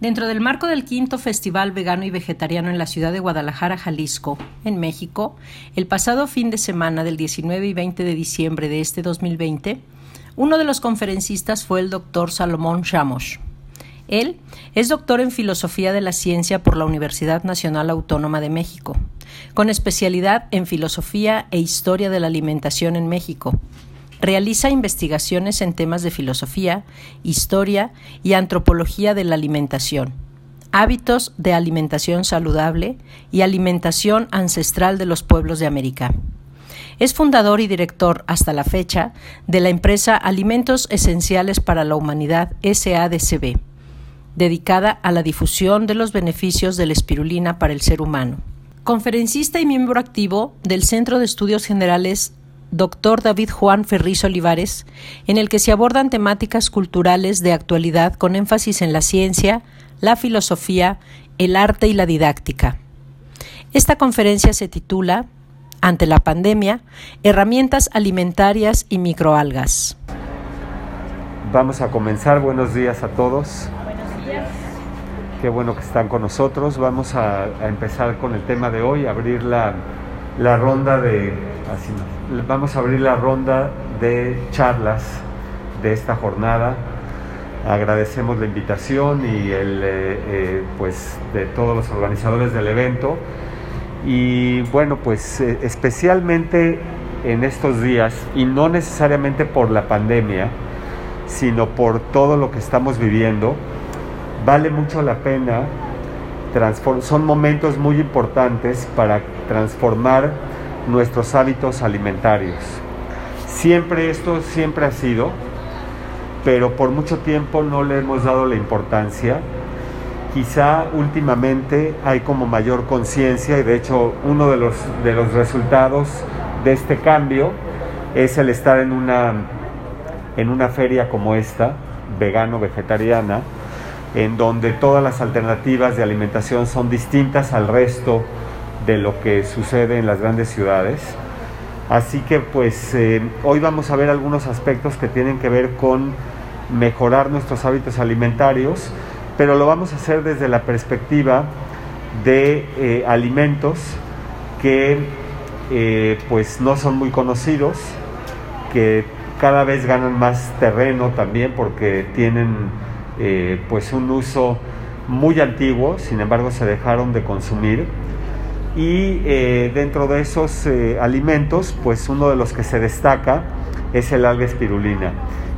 Dentro del marco del quinto Festival Vegano y Vegetariano en la ciudad de Guadalajara, Jalisco, en México, el pasado fin de semana del 19 y 20 de diciembre de este 2020, uno de los conferencistas fue el doctor Salomón Chamos. Él es doctor en Filosofía de la Ciencia por la Universidad Nacional Autónoma de México, con especialidad en Filosofía e Historia de la Alimentación en México, Realiza investigaciones en temas de filosofía, historia y antropología de la alimentación, hábitos de alimentación saludable y alimentación ancestral de los pueblos de América. Es fundador y director hasta la fecha de la empresa Alimentos Esenciales para la Humanidad SADCB, dedicada a la difusión de los beneficios de la espirulina para el ser humano. Conferencista y miembro activo del Centro de Estudios Generales Dr. David Juan Ferriz Olivares, en el que se abordan temáticas culturales de actualidad con énfasis en la ciencia, la filosofía, el arte y la didáctica. Esta conferencia se titula Ante la pandemia, herramientas alimentarias y microalgas. Vamos a comenzar. Buenos días a todos. Buenos días. Qué bueno que están con nosotros. Vamos a, a empezar con el tema de hoy, abrir la, la ronda de así vamos a abrir la ronda de charlas de esta jornada. Agradecemos la invitación y el eh, eh, pues de todos los organizadores del evento. Y bueno pues eh, especialmente en estos días y no necesariamente por la pandemia sino por todo lo que estamos viviendo vale mucho la pena son momentos muy importantes para transformar nuestros hábitos alimentarios. Siempre esto siempre ha sido, pero por mucho tiempo no le hemos dado la importancia. Quizá últimamente hay como mayor conciencia y de hecho uno de los, de los resultados de este cambio es el estar en una, en una feria como esta, vegano-vegetariana, en donde todas las alternativas de alimentación son distintas al resto de lo que sucede en las grandes ciudades. Así que pues eh, hoy vamos a ver algunos aspectos que tienen que ver con mejorar nuestros hábitos alimentarios, pero lo vamos a hacer desde la perspectiva de eh, alimentos que eh, pues no son muy conocidos, que cada vez ganan más terreno también porque tienen pues un uso muy antiguo, sin embargo se dejaron de consumir y eh, dentro de esos eh, alimentos, pues uno de los que se destaca es el alga espirulina.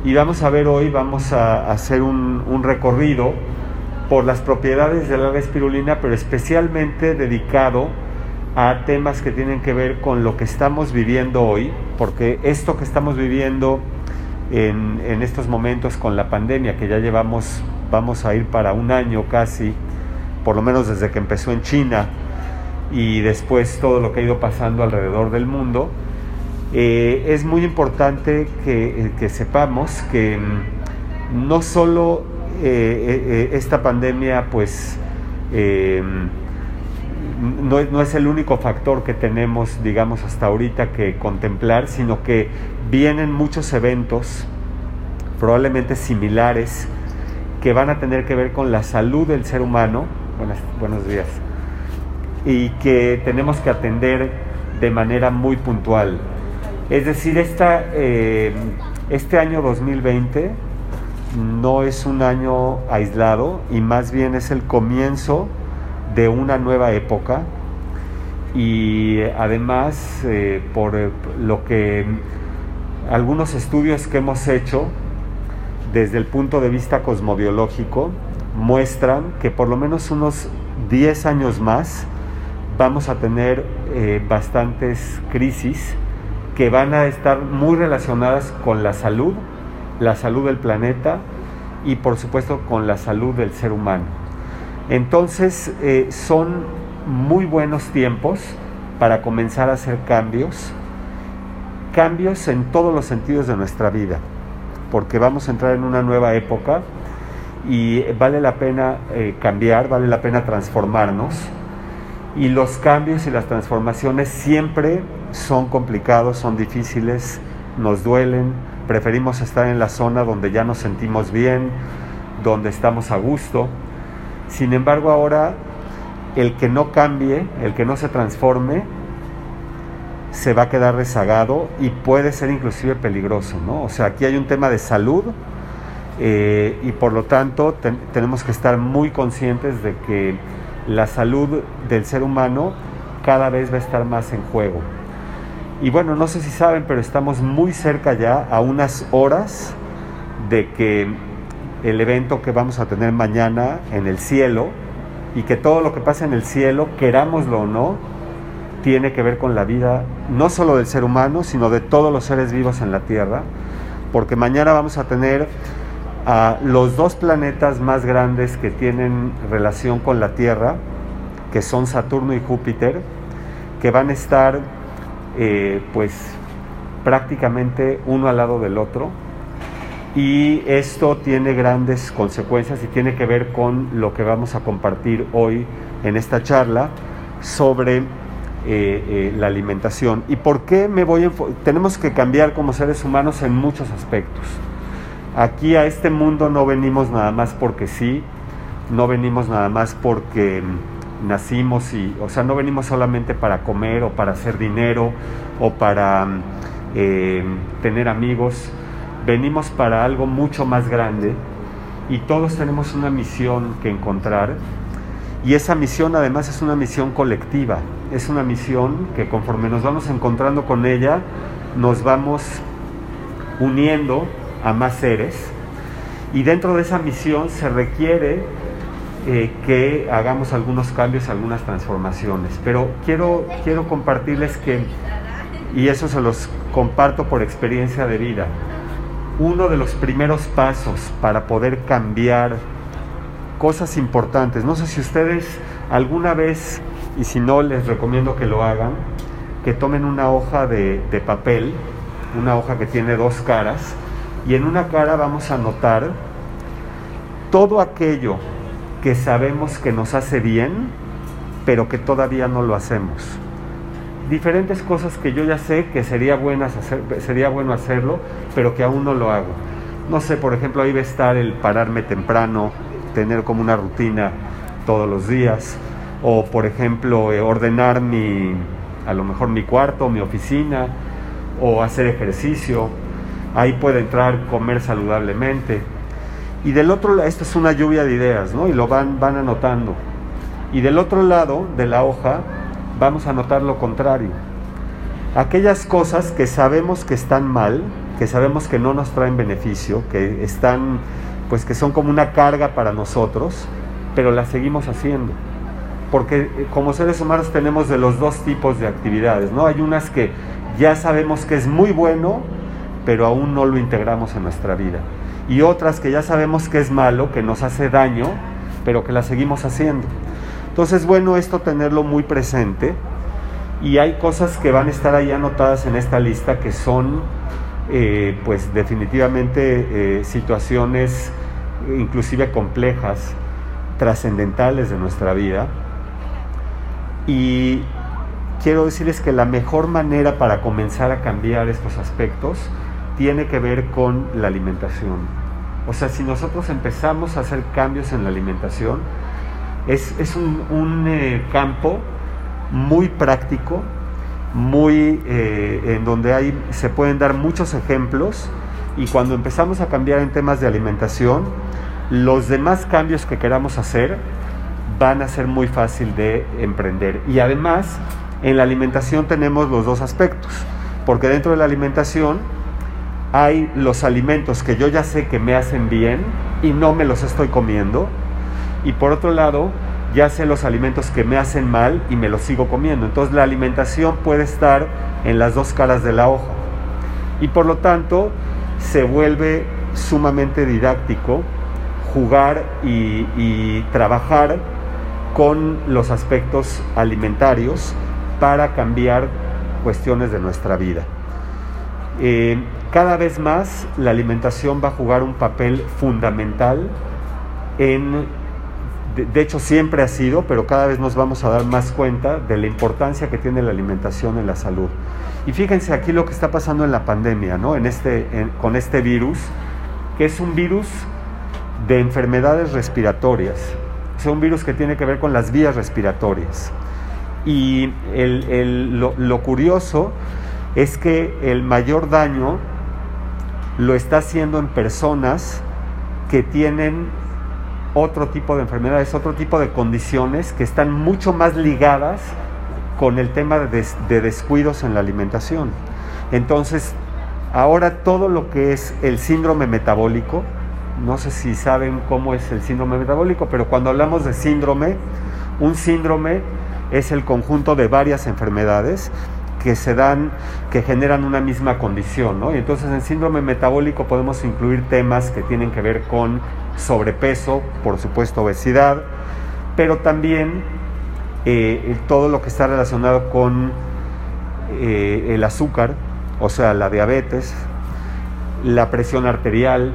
Y vamos a ver hoy, vamos a hacer un, un recorrido por las propiedades del alga espirulina, pero especialmente dedicado a temas que tienen que ver con lo que estamos viviendo hoy, porque esto que estamos viviendo en, estos momentos con la pandemia, que ya llevamos, vamos a ir para un año casi, por lo menos desde que empezó en China, y después todo lo que ha ido pasando alrededor del mundo, eh, es muy importante que, que sepamos que mm, no solo eh, eh, esta pandemia pues no, no, es el único factor que tenemos digamos hasta ahorita que contemplar, sino que vienen muchos eventos probablemente similares que van a tener que ver con la salud del ser humano. Buenos días y que tenemos que atender de manera muy puntual. Es decir, esta, eh, este año 2020 no es un año aislado y más bien es el comienzo de una nueva época y además eh, por lo que algunos estudios que hemos hecho desde el punto de vista cosmobiológico muestran que por lo menos unos 10 años más vamos a tener eh, bastantes crisis que van a estar muy relacionadas con la salud, la salud del planeta y por supuesto con la salud del ser humano. Entonces eh, son muy buenos tiempos para comenzar a hacer cambios, cambios en todos los sentidos de nuestra vida, porque vamos a entrar en una nueva época y vale la pena eh, cambiar, vale la pena transformarnos. Y los cambios y las transformaciones siempre son complicados, son difíciles, nos duelen, preferimos estar en la zona donde ya nos sentimos bien, donde estamos a gusto, Sin embargo, ahora el que no cambie, el que no se transforme, se va a quedar rezagado y puede ser inclusive peligroso, ¿no? O sea, aquí hay un tema de salud eh, y por lo tanto tenemos que estar muy conscientes de que la salud del ser humano cada vez va a estar más en juego. Y bueno, no sé si saben, pero estamos muy cerca ya, a unas horas de que el evento que vamos a tener mañana en el cielo, y que todo lo que pasa en el cielo, querámoslo o no, tiene que ver con la vida no solo del ser humano, sino de todos los seres vivos en la Tierra, porque mañana vamos a tener a los dos planetas más grandes que tienen relación con la Tierra, que son Saturno y Júpiter, que van a estar eh, pues prácticamente uno al lado del otro. Y esto tiene grandes consecuencias y tiene que ver con lo que vamos a compartir hoy en esta charla sobre eh, eh, la alimentación. Y por qué me voy a tenemos que cambiar como seres humanos en muchos aspectos. Aquí a este mundo no venimos nada más porque sí no venimos nada más porque nacimos y, o sea, no venimos solamente para comer o para hacer dinero o para eh, tener amigos, venimos para algo mucho más grande y todos tenemos una misión que encontrar. Y esa misión además es una misión colectiva, es una misión que conforme nos vamos encontrando con ella, nos vamos uniendo a más seres y dentro de esa misión se requiere eh, que hagamos algunos cambios, algunas transformaciones. Pero quiero, quiero compartirles que, y eso se los comparto por experiencia de vida, uno de los primeros pasos para poder cambiar cosas importantes, no sé si ustedes alguna vez, y si no les recomiendo que lo hagan, que tomen una hoja de, papel, una hoja que tiene dos caras, y en una cara vamos a anotar todo aquello que sabemos que nos hace bien, pero que todavía no lo hacemos. Diferentes cosas que yo ya sé que sería, buenas sería bueno hacerlo, pero que aún no lo hago. No sé, por ejemplo, ahí va a estar el pararme temprano, tener como una rutina todos los días, o por ejemplo, eh, ordenar mi, a lo mejor mi cuarto, mi oficina, o hacer ejercicio. Ahí puede entrar comer saludablemente y del otro lado, esto es una lluvia de ideas, ¿no? Y lo van, van anotando. Y del otro lado de la hoja vamos a anotar lo contrario. Aquellas cosas que sabemos que están mal, que sabemos que no nos traen beneficio, que están, pues que son como una carga para nosotros, pero las seguimos haciendo. Porque eh, como seres humanos tenemos de los dos tipos de actividades, ¿no? Hay unas que ya sabemos que es muy bueno, pero aún no lo integramos en nuestra vida y otras que ya sabemos que es malo, que nos hace daño, pero que la seguimos haciendo. Entonces, bueno, esto tenerlo muy presente y hay cosas que van a estar ahí anotadas en esta lista que son, eh, pues definitivamente eh, situaciones inclusive complejas, trascendentales de nuestra vida. Y quiero decirles que la mejor manera para comenzar a cambiar estos aspectos tiene que ver con la alimentación. O sea, si nosotros empezamos a hacer cambios en la alimentación, es, un, eh, campo muy práctico, muy eh, en donde hay, se pueden dar muchos ejemplos y cuando empezamos a cambiar en temas de alimentación, los demás cambios que queramos hacer van a ser muy fácil de emprender. Y además, en la alimentación tenemos los dos aspectos, porque dentro de la alimentación hay los alimentos que yo ya sé que me hacen bien y no me los estoy comiendo. Y por otro lado, ya sé los alimentos que me hacen mal y me los sigo comiendo. Entonces la alimentación puede estar en las dos caras de la hoja. Y por lo tanto se vuelve sumamente didáctico jugar y, y trabajar con los aspectos alimentarios para cambiar cuestiones de nuestra vida. Eh, cada vez más la alimentación va a jugar un papel fundamental en, de, hecho siempre ha sido, pero cada vez nos vamos a dar más cuenta de la importancia que tiene la alimentación en la salud. Y fíjense aquí lo que está pasando en la pandemia, ¿no? en este, con este virus, que es un virus de enfermedades respiratorias. Sea, un virus que tiene que ver con las vías respiratorias. Y lo, lo curioso es que el mayor daño lo está haciendo en personas que tienen otro tipo de enfermedades, otro tipo de condiciones que están mucho más ligadas con el tema de, descuidos en la alimentación. Entonces, ahora todo lo que es el síndrome metabólico, no sé si saben cómo es el síndrome metabólico, pero cuando hablamos de síndrome, un síndrome es el conjunto de varias enfermedades que se dan, que generan una misma condición, ¿no? Y entonces en síndrome metabólico podemos incluir temas que tienen que ver con sobrepeso, por supuesto obesidad, pero también eh, todo lo que está relacionado con eh, el azúcar, o sea, la diabetes, la presión arterial,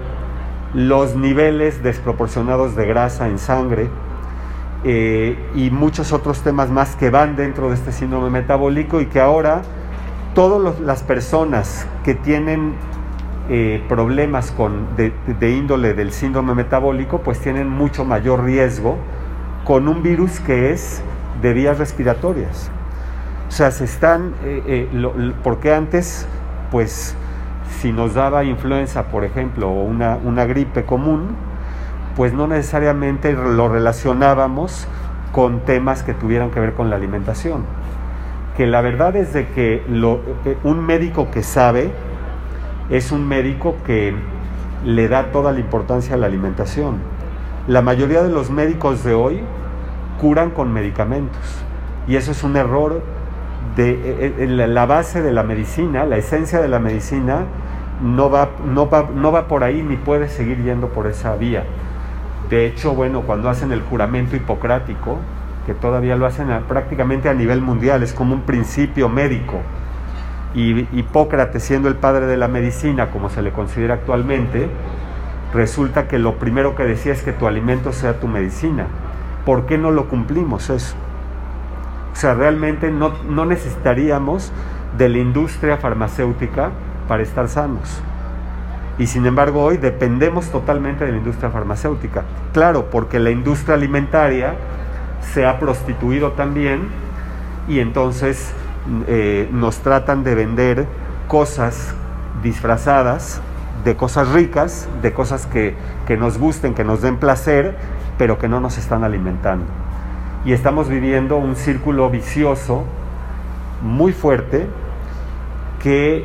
los niveles desproporcionados de grasa en sangre, eh, y muchos otros temas más que van dentro de este síndrome metabólico y que ahora todas las personas que tienen eh, problemas con, de, índole del síndrome metabólico pues tienen mucho mayor riesgo con un virus que es de vías respiratorias. O sea, se están, eh, porque antes pues si nos daba influenza, por ejemplo, o una, una gripe común, pues no necesariamente lo relacionábamos con temas que tuvieran que ver con la alimentación. Que la verdad es de que un médico que sabe es un médico que le da toda la importancia a la alimentación. La mayoría de los médicos de hoy curan con medicamentos y eso es un error eh, eh, la base de la medicina, la esencia de la medicina no va, no va, no va por ahí ni puede seguir yendo por esa vía. De hecho, bueno, cuando hacen el juramento hipocrático, que todavía lo hacen prácticamente a nivel mundial, es como un principio médico. Y Hipócrates, siendo el padre de la medicina, como se le considera actualmente, resulta que lo primero que decía es que tu alimento sea tu medicina. ¿Por qué no lo cumplimos eso? O sea, realmente no, no necesitaríamos de la industria farmacéutica para estar sanos y sin embargo hoy dependemos totalmente de la industria farmacéutica. Claro, porque la industria alimentaria se ha prostituido también y entonces eh, nos tratan de vender cosas disfrazadas de cosas ricas, de cosas que, que nos gusten, que nos den placer, pero que no nos están alimentando. Y estamos viviendo un círculo vicioso muy fuerte que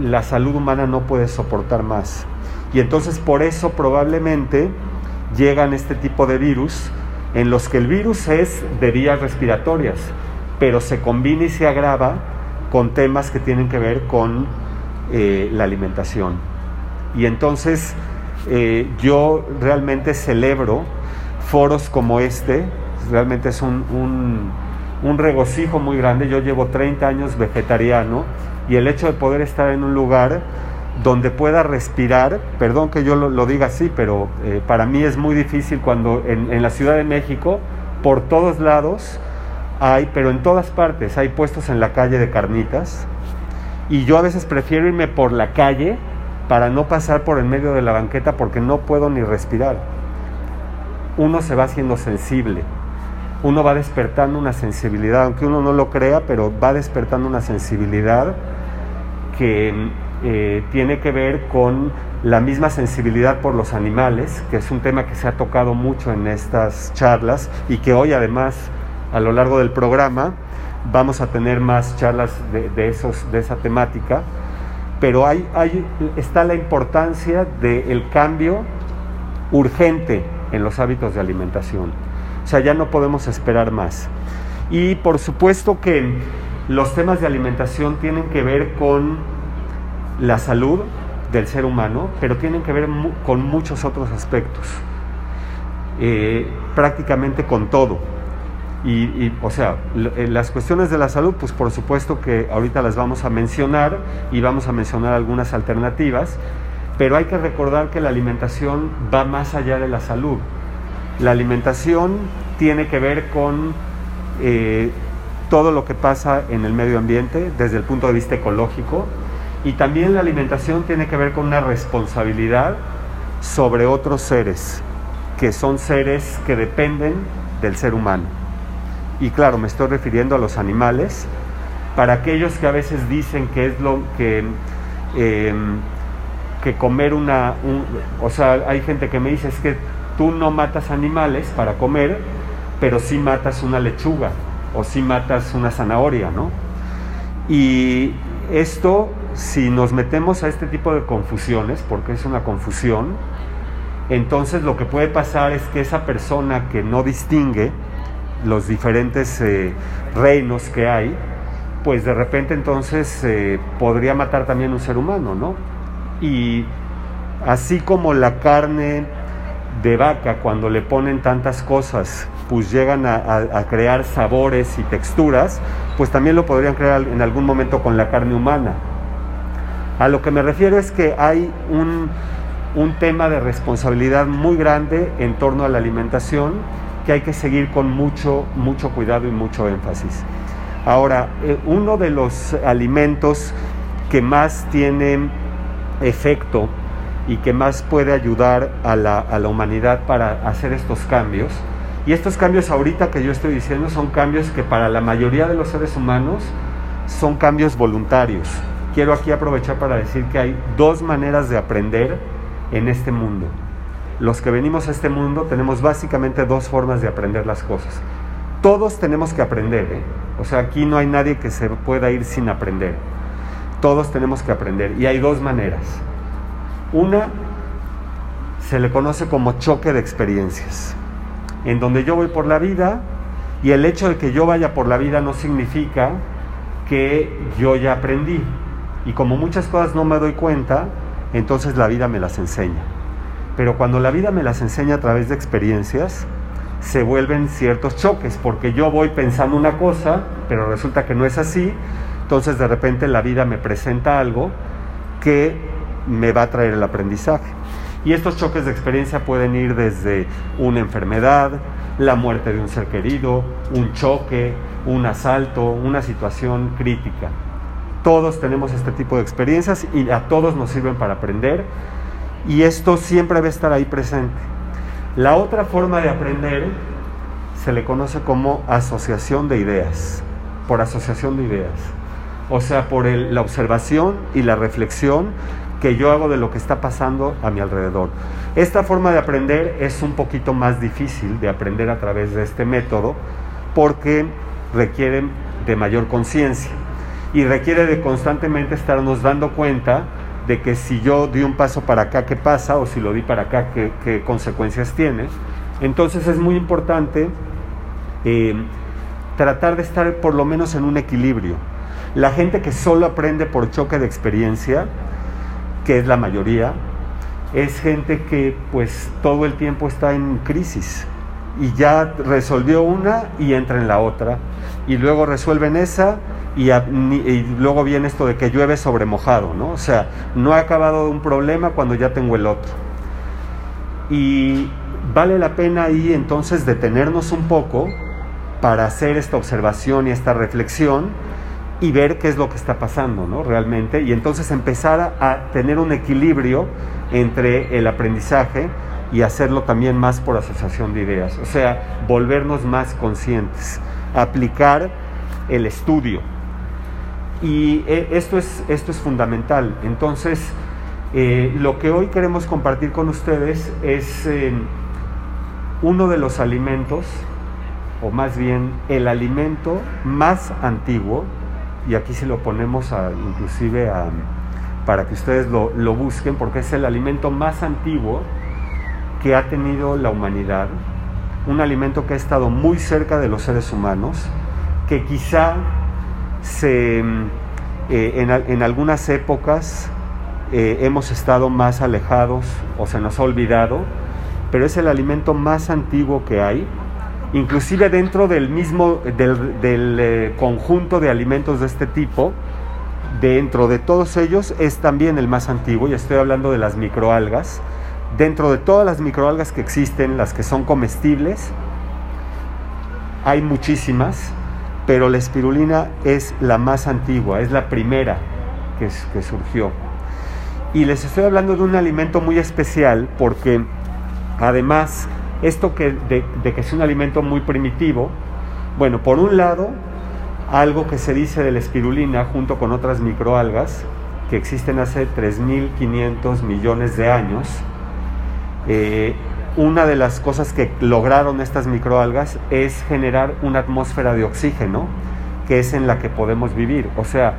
la salud humana no puede soportar más. Y entonces por eso probablemente llegan este tipo de virus en los que el virus es de vías respiratorias, pero se combina y se agrava con temas que tienen que ver con eh, la alimentación. Y entonces eh, yo realmente celebro foros como este, realmente es un, un, un regocijo muy grande. Yo llevo 30 años vegetariano y el hecho de poder estar en un lugar donde pueda respirar, perdón que yo lo, diga así, pero eh, para mí es muy difícil cuando en, la Ciudad de México, por todos lados hay, pero en todas partes hay puestos en la calle de carnitas, y yo a veces prefiero irme por la calle para no pasar por el medio de la banqueta porque no puedo ni respirar. Uno se va haciendo sensible, uno va despertando una sensibilidad, aunque uno no lo crea, pero va despertando una sensibilidad que eh, tiene que ver con la misma sensibilidad por los animales, que es un tema que se ha tocado mucho en estas charlas y que hoy además a lo largo del programa vamos a tener más charlas de, esos, de esa temática, pero hay, hay, está la importancia del cambio urgente en los hábitos de alimentación. O sea, ya no podemos esperar más. Y por supuesto que los temas de alimentación tienen que ver con la salud del ser humano, pero tienen que ver con muchos otros aspectos, eh, prácticamente con todo. Y, o sea, eh, las cuestiones de la salud, pues por supuesto que ahorita las vamos a mencionar y vamos a mencionar algunas alternativas, pero hay que recordar que la alimentación va más allá de la salud. La alimentación tiene que ver con eh, todo lo que pasa en el medio ambiente desde el punto de vista ecológico y también la alimentación tiene que ver con una responsabilidad sobre otros seres. que son seres que dependen del ser humano. Y claro, me estoy refiriendo a los animales. Para aquellos que a veces dicen que es lo que, em, que comer una... o sea, hay gente que me dice es que tú no matas animales para comer, pero sí matas una lechuga o sí matas una zanahoria, ¿no? Y esto, si nos metemos a este tipo de confusiones, porque es una confusión, entonces lo que puede pasar es que esa persona que no distingue los diferentes eh, reinos que hay, pues de repente entonces eh, podría matar también un ser humano, ¿no? Y así como la carne de vaca, cuando le ponen tantas cosas, pues llegan a, crear sabores y texturas, pues también lo podrían crear en algún momento con la carne humana. A lo que me refiero es que hay un, un tema de responsabilidad muy grande en torno a la alimentación que hay que seguir con mucho, mucho cuidado y mucho énfasis. Ahora, eh, uno de los alimentos que más tiene efecto y que más puede ayudar a la, humanidad para hacer estos cambios. Y estos cambios ahorita que yo estoy diciendo son cambios que para la mayoría de los seres humanos son cambios voluntarios. Quiero aquí aprovechar para decir que hay dos maneras de aprender en este mundo. Los que venimos a este mundo tenemos básicamente dos formas de aprender las cosas. Todos tenemos que aprender, ¿eh? o sea, aquí no hay nadie que se pueda ir sin aprender. Todos tenemos que aprender y hay dos maneras. Una se le conoce como choque de experiencias, en donde yo voy por la vida y el hecho de que yo vaya por la vida no significa que yo ya aprendí. Y como muchas cosas no me doy cuenta, entonces la vida me las enseña. Pero cuando la vida me las enseña a través de experiencias, se vuelven ciertos choques, porque yo voy pensando una cosa, pero resulta que no es así, entonces de repente la vida me presenta algo que me va a traer el aprendizaje. Y estos choques de experiencia pueden ir desde una enfermedad, la muerte de un ser querido, un choque, un asalto, una situación crítica. Todos tenemos este tipo de experiencias y a todos nos sirven para aprender y esto siempre va a estar ahí presente. La otra forma de aprender se le conoce como asociación de ideas, por asociación de ideas. O sea, por la observación y la reflexión que yo hago de lo que está pasando a mi alrededor. Esta forma de aprender es un poquito más difícil de aprender a través de este método porque requiere de mayor conciencia y requiere de constantemente estarnos dando cuenta de que si yo di un paso para acá, ¿qué pasa? O si lo di para acá, ¿qué, consecuencias tiene? Entonces es muy importante eh, tratar de estar por lo menos en un equilibrio. La gente que solo aprende por choque de experiencia, que es la mayoría, es gente que pues todo el tiempo está en crisis y ya resolvió una y entra en la otra y luego resuelven esa y, luego viene esto de que llueve sobre mojado, ¿no? O sea, no he acabado un problema cuando ya tengo el otro. Y vale la pena ahí entonces detenernos un poco para hacer esta observación y esta reflexión y ver qué es lo que está pasando, ¿no? Realmente, y entonces empezar a, tener un equilibrio entre el aprendizaje y hacerlo también más por asociación de ideas, o sea, volvernos más conscientes, aplicar el estudio. Y eh, esto es, esto es fundamental. Entonces, eh, lo que hoy queremos compartir con ustedes es eh, uno de los alimentos, o más bien el alimento más antiguo y aquí si lo ponemos a, inclusive para que ustedes lo, lo busquen, porque es el alimento más antiguo que ha tenido la humanidad, un alimento que ha estado muy cerca de los seres humanos, que quizá se, eh, en, en, algunas épocas eh, hemos estado más alejados o se nos ha olvidado, pero es el alimento más antiguo que hay inclusive dentro del mismo, del, eh, conjunto de alimentos de este tipo, dentro de todos ellos es también el más antiguo, y estoy hablando de las microalgas. Dentro de todas las microalgas que existen, las que son comestibles, hay muchísimas, pero la espirulina es la más antigua, es la primera que, que surgió. Y les estoy hablando de un alimento muy especial porque además Esto que, de, que es un alimento muy primitivo, bueno, por un lado, algo que se dice de la espirulina junto con otras microalgas que existen hace 3.500 millones de años, eh, una de las cosas que lograron estas microalgas es generar una atmósfera de oxígeno, que es en la que podemos vivir. O sea,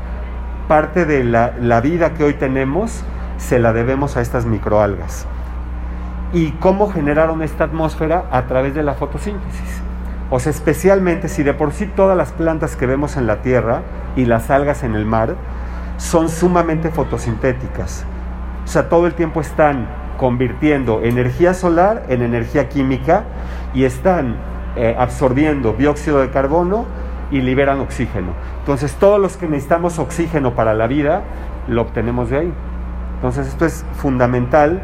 parte de la, la vida que hoy tenemos se la debemos a estas microalgas. ¿Y cómo generaron esta atmósfera? A través de la fotosíntesis. O sea, especialmente si de por sí todas las plantas que vemos en la tierra y las algas en el mar son sumamente fotosintéticas. O sea, todo el tiempo están convirtiendo energía solar en energía química y están eh, absorbiendo dióxido de carbono y liberan oxígeno. Entonces, todos los que necesitamos oxígeno para la vida, lo obtenemos de ahí. Entonces, esto es fundamental,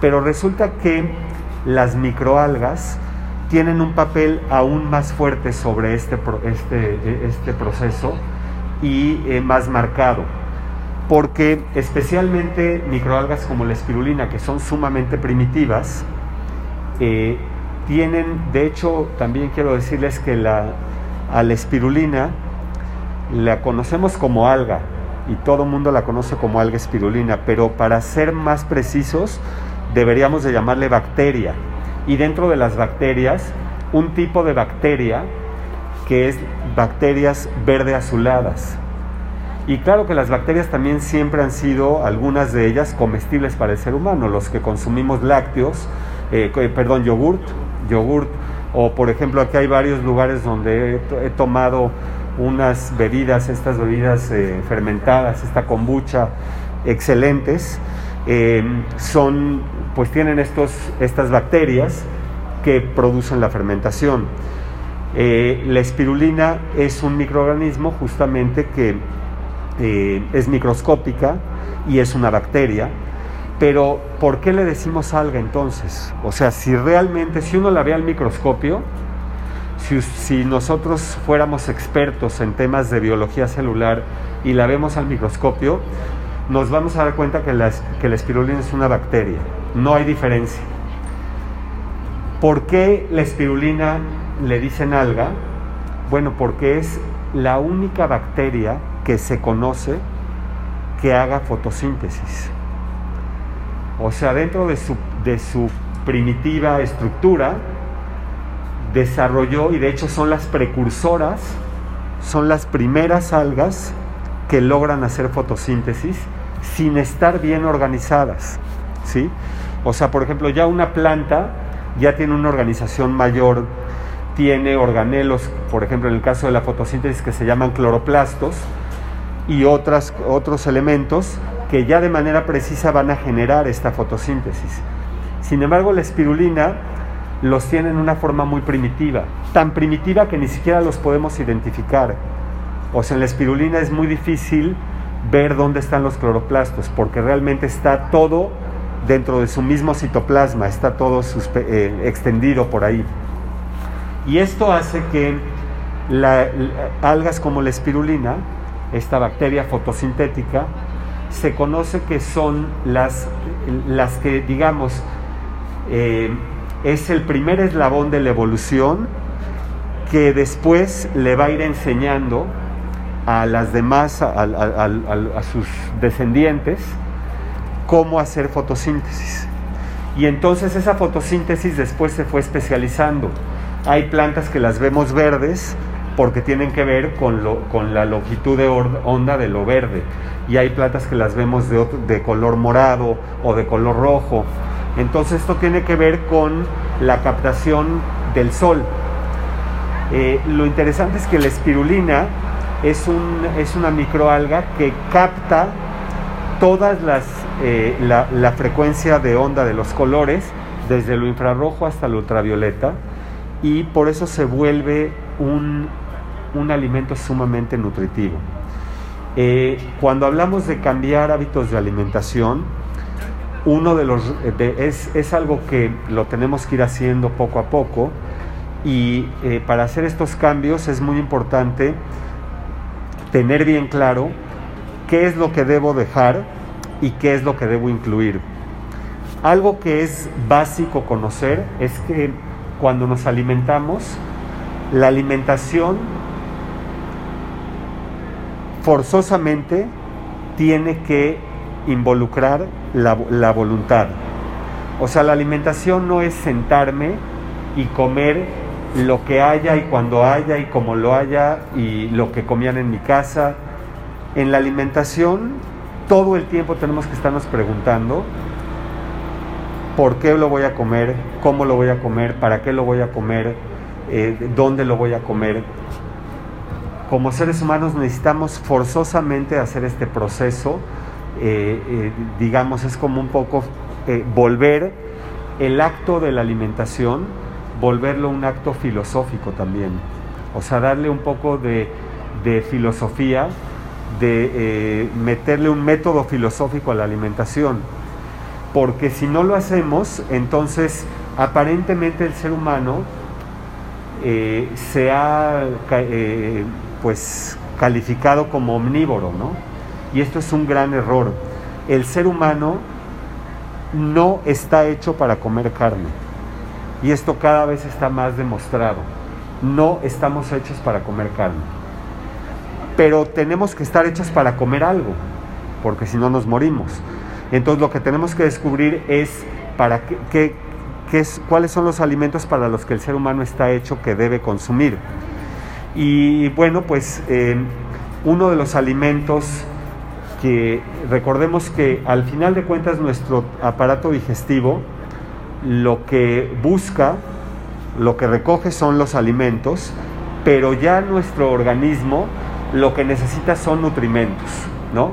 pero resulta que las microalgas tienen un papel aún más fuerte sobre este, este, este proceso y eh, más marcado. Porque especialmente microalgas como la espirulina, que son sumamente primitivas, eh, tienen, de hecho, también quiero decirles que la, a la espirulina la conocemos como alga, y todo el mundo la conoce como alga espirulina, pero para ser más precisos, deberíamos de llamarle bacteria. Y dentro de las bacterias, un tipo de bacteria que es bacterias verde azuladas. Y claro que las bacterias también siempre han sido, algunas de ellas, comestibles para el ser humano. Los que consumimos lácteos, eh, perdón, yogurt, yogurt, o por ejemplo aquí hay varios lugares donde he, tomado unas bebidas, estas bebidas eh, fermentadas, esta kombucha, excelentes, eh, son, pues tienen estos, estas bacterias que producen la fermentación. la espirulina es un microorganismo justamente que eh, es microscópica y es una bacteria, pero ¿por qué le decimos alga entonces? O sea, si realmente, si uno la ve al microscopio, si, nosotros fuéramos expertos en temas de biología celular y la vemos al microscopio, nos vamos a dar cuenta que la espirulina es una bacteria. No hay diferencia. ¿Por qué la espirulina le dicen alga? Bueno, porque es la única bacteria que se conoce que haga fotosíntesis. O sea, dentro de su, de su primitiva estructura, desarrolló, y de hecho son las precursoras, son las primeras algas que logran hacer fotosíntesis sin estar bien organizadas. ¿Sí? O sea, por ejemplo, ya una planta ya tiene una organización mayor, tiene organelos, por ejemplo, en el caso de la fotosíntesis que se llaman cloroplastos, y otras, otros elementos que ya de manera precisa van a generar esta fotosíntesis. Sin embargo, la espirulina los tiene en una forma muy primitiva, tan primitiva que ni siquiera los podemos identificar. O sea, en la espirulina es muy difícil ver dónde están los cloroplastos, porque realmente está todo dentro de su mismo citoplasma, está todo eh, extendido por ahí. Y esto hace que algas como la espirulina esta bacteria fotosintética, se conoce que son las, las que, digamos, eh, es el primer eslabón de la evolución que después le va a ir enseñando a las demás, a sus descendientes, cómo hacer fotosíntesis. Y entonces esa fotosíntesis después se fue especializando. Hay plantas que las vemos verdes, porque tienen que ver con, lo, con la longitud de onda de lo verde. Y hay plantas que las vemos de, de color morado o de color rojo. Entonces esto tiene que ver con la captación del sol. Eh, lo interesante es que la espirulina es, un, es una microalga que capta todas las eh, la, frecuencia de onda de los colores desde lo infrarrojo hasta lo ultravioleta y por eso se vuelve un un alimento sumamente nutritivo. Eh, cuando hablamos de cambiar hábitos de alimentación, uno de los es, es, algo que lo tenemos que ir haciendo poco a poco y eh, para hacer estos cambios es muy importante tener bien claro qué es lo que debo dejar y qué es lo que debo incluir. Algo que es básico conocer es que cuando nos alimentamos, la alimentación forzosamente tiene que involucrar la, la, voluntad. O sea, la alimentación no es sentarme y comer lo que haya y cuando haya y como lo haya y lo que comían en mi casa. En la alimentación todo el tiempo tenemos que estarnos preguntando por qué lo voy a comer, cómo lo voy a comer, para qué lo voy a comer, eh, dónde lo voy a comer. Como seres humanos necesitamos forzosamente hacer este proceso, eh, eh, digamos, es como un poco volver el acto de la alimentación, volverlo un acto filosófico también, o sea, darle un poco de, de filosofía, de meterle un método filosófico a la alimentación, porque si no lo hacemos, entonces aparentemente el ser humano eh, se ha eh, pues calificado como omnívoro, ¿no? Y esto es un gran error. El ser humano no está hecho para comer carne. Y esto cada vez está más demostrado. No estamos hechos para comer carne. Pero tenemos que estar hechos para comer algo, porque si no nos morimos. Entonces lo que tenemos que descubrir es para qué, es, cuáles son los alimentos para los que el ser humano está hecho que debe consumir. Y bueno, pues eh, uno de los alimentos que recordemos que al final de cuentas nuestro aparato digestivo lo que busca, lo que recoge son los alimentos, pero ya nuestro organismo lo que necesita son nutrimentos, ¿no?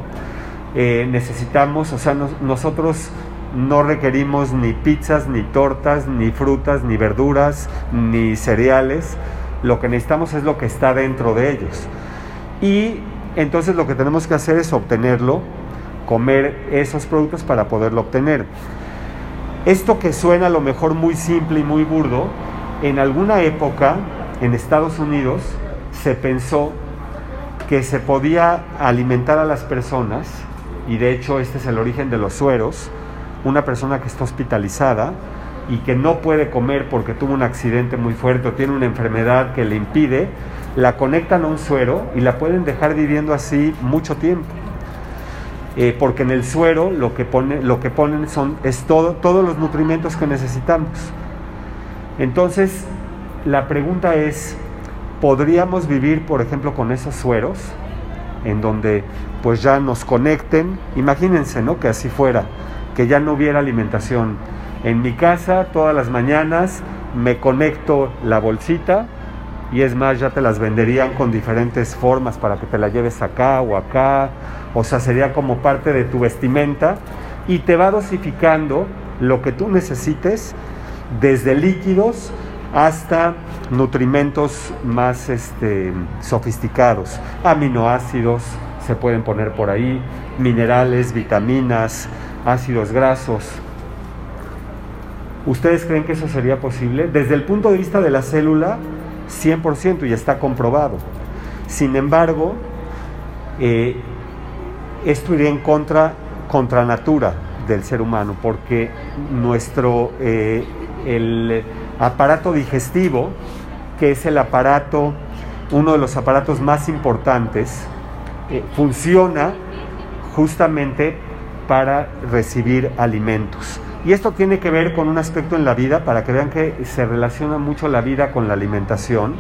Eh, necesitamos, o sea, nosotros no requerimos ni pizzas, ni tortas, ni frutas, ni verduras, ni cereales. Lo que necesitamos es lo que está dentro de ellos. Y entonces lo que tenemos que hacer es obtenerlo, comer esos productos para poderlo obtener. Esto que suena a lo mejor muy simple y muy burdo, en alguna época en Estados Unidos se pensó que se podía alimentar a las personas, y de hecho este es el origen de los sueros, una persona que está hospitalizada y que no puede comer porque tuvo un accidente muy fuerte o tiene una enfermedad que le impide, la conectan a un suero y la pueden dejar viviendo así mucho tiempo. Eh, porque en el suero lo que, pone, lo que ponen son, es todo, todos los nutrimentos que necesitamos. Entonces, la pregunta es, ¿podríamos vivir, por ejemplo, con esos sueros? En donde pues ya nos conecten, imagínense, ¿no? Que así fuera que ya no hubiera alimentación. En mi casa todas las mañanas me conecto la bolsita y es más, ya te las venderían con diferentes formas para que te la lleves acá o acá, o sea, sería como parte de tu vestimenta y te va dosificando lo que tú necesites desde líquidos hasta nutrimentos más este, sofisticados, aminoácidos se pueden poner por ahí, minerales, vitaminas, ácidos grasos. ¿Ustedes creen que eso sería posible? Desde el punto de vista de la célula, 100% y está comprobado. Sin embargo, eh, esto iría en contra, contra natura del ser humano, porque nuestro eh, el aparato digestivo, que es el aparato, uno de los aparatos más importantes, eh, funciona justamente para recibir alimentos. Y esto tiene que ver con un aspecto en la vida, para que vean que se relaciona mucho la vida con la alimentación,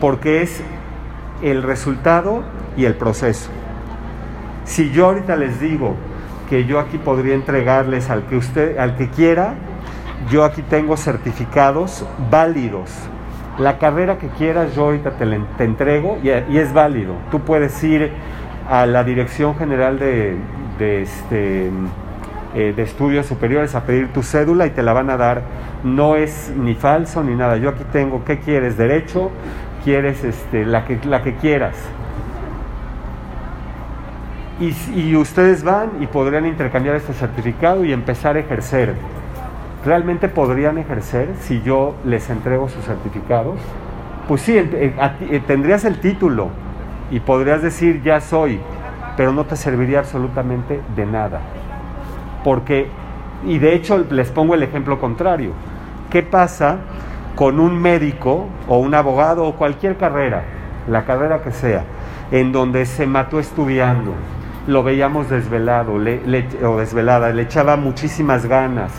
porque es el resultado y el proceso. Si yo ahorita les digo que yo aquí podría entregarles al que usted, al que quiera, yo aquí tengo certificados válidos. La carrera que quieras yo ahorita te, te entrego y, y es válido. Tú puedes ir a la Dirección General de, de, este, eh, de estudios superiores a pedir tu cédula y te la van a dar. No es ni falso ni nada. Yo aquí tengo, ¿qué quieres? ¿Derecho? ¿Quieres este, la, que, la que quieras? Y, y ustedes van y podrían intercambiar este certificado y empezar a ejercer. ¿Realmente podrían ejercer si yo les entrego sus certificados? Pues sí, eh, tendrías el título y podrías decir ya soy, pero no te serviría absolutamente de nada. Porque, y de hecho les pongo el ejemplo contrario, ¿qué pasa con un médico o un abogado o cualquier carrera, la carrera que sea, en donde se mató estudiando, lo veíamos desvelado o desvelada, le echaba muchísimas ganas,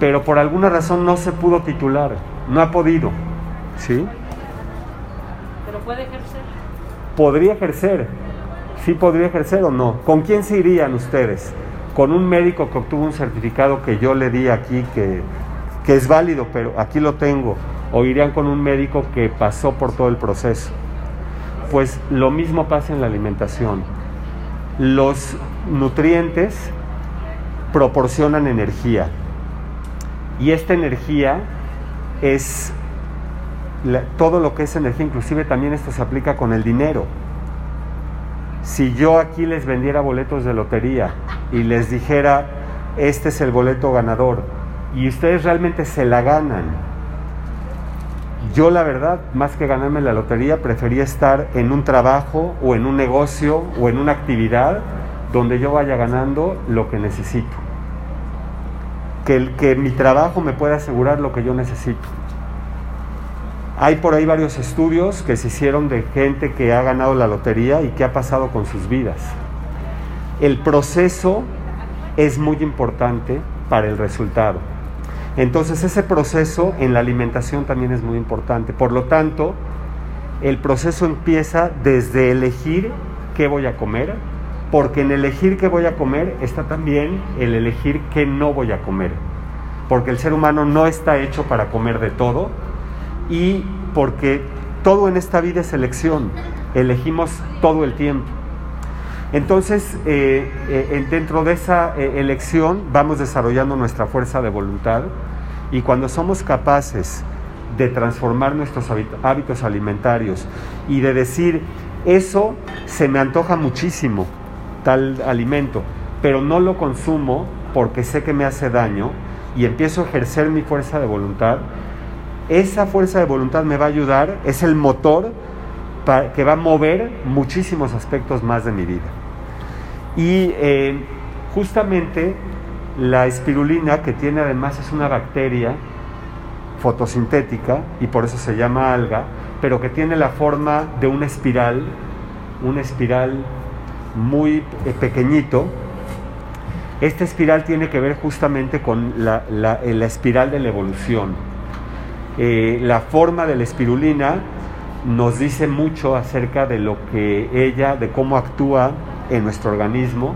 pero por alguna razón no se pudo titular, no ha podido, ¿sí? Pero puede ejercer. Podría ejercer, sí podría ejercer o no. ¿Con quién se irían ustedes? Con un médico que obtuvo un certificado que yo le di aquí, que, que es válido, pero aquí lo tengo, o irían con un médico que pasó por todo el proceso. Pues lo mismo pasa en la alimentación. Los nutrientes proporcionan energía y esta energía es todo lo que es energía, inclusive también esto se aplica con el dinero. Si yo aquí les vendiera boletos de lotería y les dijera, este es el boleto ganador, y ustedes realmente se la ganan, yo la verdad, más que ganarme la lotería, prefería estar en un trabajo o en un negocio o en una actividad donde yo vaya ganando lo que necesito. Que, mi trabajo me pueda asegurar lo que yo necesito. Hay por ahí varios estudios que se hicieron de gente que ha ganado la lotería y qué ha pasado con sus vidas. El proceso es muy importante para el resultado. Entonces ese proceso en la alimentación también es muy importante. Por lo tanto, el proceso empieza desde elegir qué voy a comer, porque en elegir qué voy a comer está también el elegir qué no voy a comer. Porque el ser humano no está hecho para comer de todo y porque todo en esta vida es elección. Elegimos todo el tiempo. Entonces, eh, eh, dentro de esa eh, elección vamos desarrollando nuestra fuerza de voluntad y cuando somos capaces de transformar nuestros hábitos alimentarios y de decir, eso se me antoja muchísimo, tal alimento, pero no lo consumo porque sé que me hace daño y empiezo a ejercer mi fuerza de voluntad, esa fuerza de voluntad me va a ayudar, es el motor que va a mover muchísimos aspectos más de mi vida. Y eh, justamente la espirulina, que tiene además es una bacteria fotosintética y por eso se llama alga, pero que tiene la forma de una espiral, una espiral muy eh, pequeñito. Esta espiral tiene que ver justamente con la, eh, espiral de la evolución. Eh, la forma de la espirulina nos dice mucho acerca de lo que ella, de cómo actúa en nuestro organismo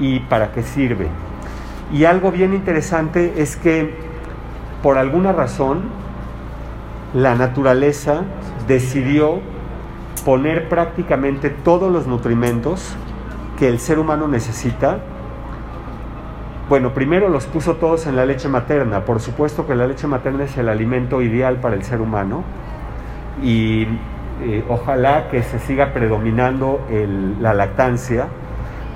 y para qué sirve. Y algo bien interesante es que por alguna razón la naturaleza decidió poner prácticamente todos los nutrimentos que el ser humano necesita. Bueno, primero los puso todos en la leche materna. Por supuesto que la leche materna es el alimento ideal para el ser humano y eh, ojalá que se siga predominando la lactancia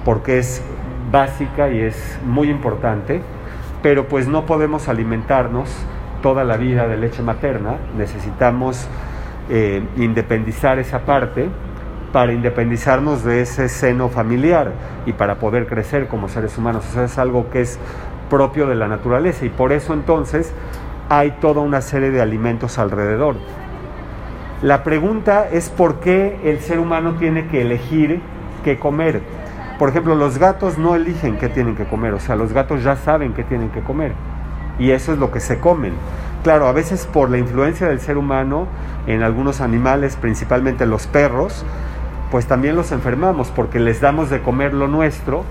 porque es básica y es muy importante, pero pues no podemos alimentarnos toda la vida de leche materna, necesitamos eh, independizar esa parte para independizarnos de ese seno familiar y para poder crecer como seres humanos. Eso es algo que es propio de la naturaleza y por eso entonces hay toda una serie de alimentos alrededor. La pregunta es por qué el ser humano tiene que elegir qué comer. Por ejemplo, los gatos no eligen qué tienen que comer, o sea, los gatos ya saben qué tienen que comer y eso es lo que se comen. Claro, a veces por la influencia del ser humano en algunos animales, principalmente los perros, pues también los enfermamos porque les damos de comer lo nuestro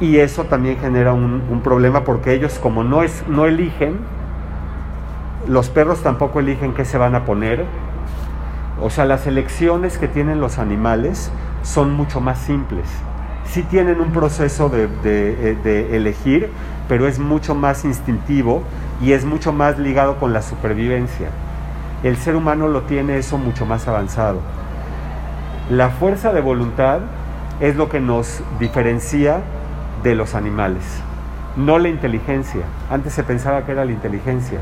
y eso también genera un, problema porque ellos como no, es, no eligen, los perros tampoco eligen qué se van a poner. O sea, las elecciones que tienen los animales son mucho más simples sí tienen un proceso de, eh, de, elegir, pero es mucho más instintivo y es mucho más ligado con la supervivencia. El ser humano lo tiene eso mucho más avanzado. La fuerza de voluntad es lo que nos diferencia de los animales, no la inteligencia. Antes se pensaba que era la inteligencia,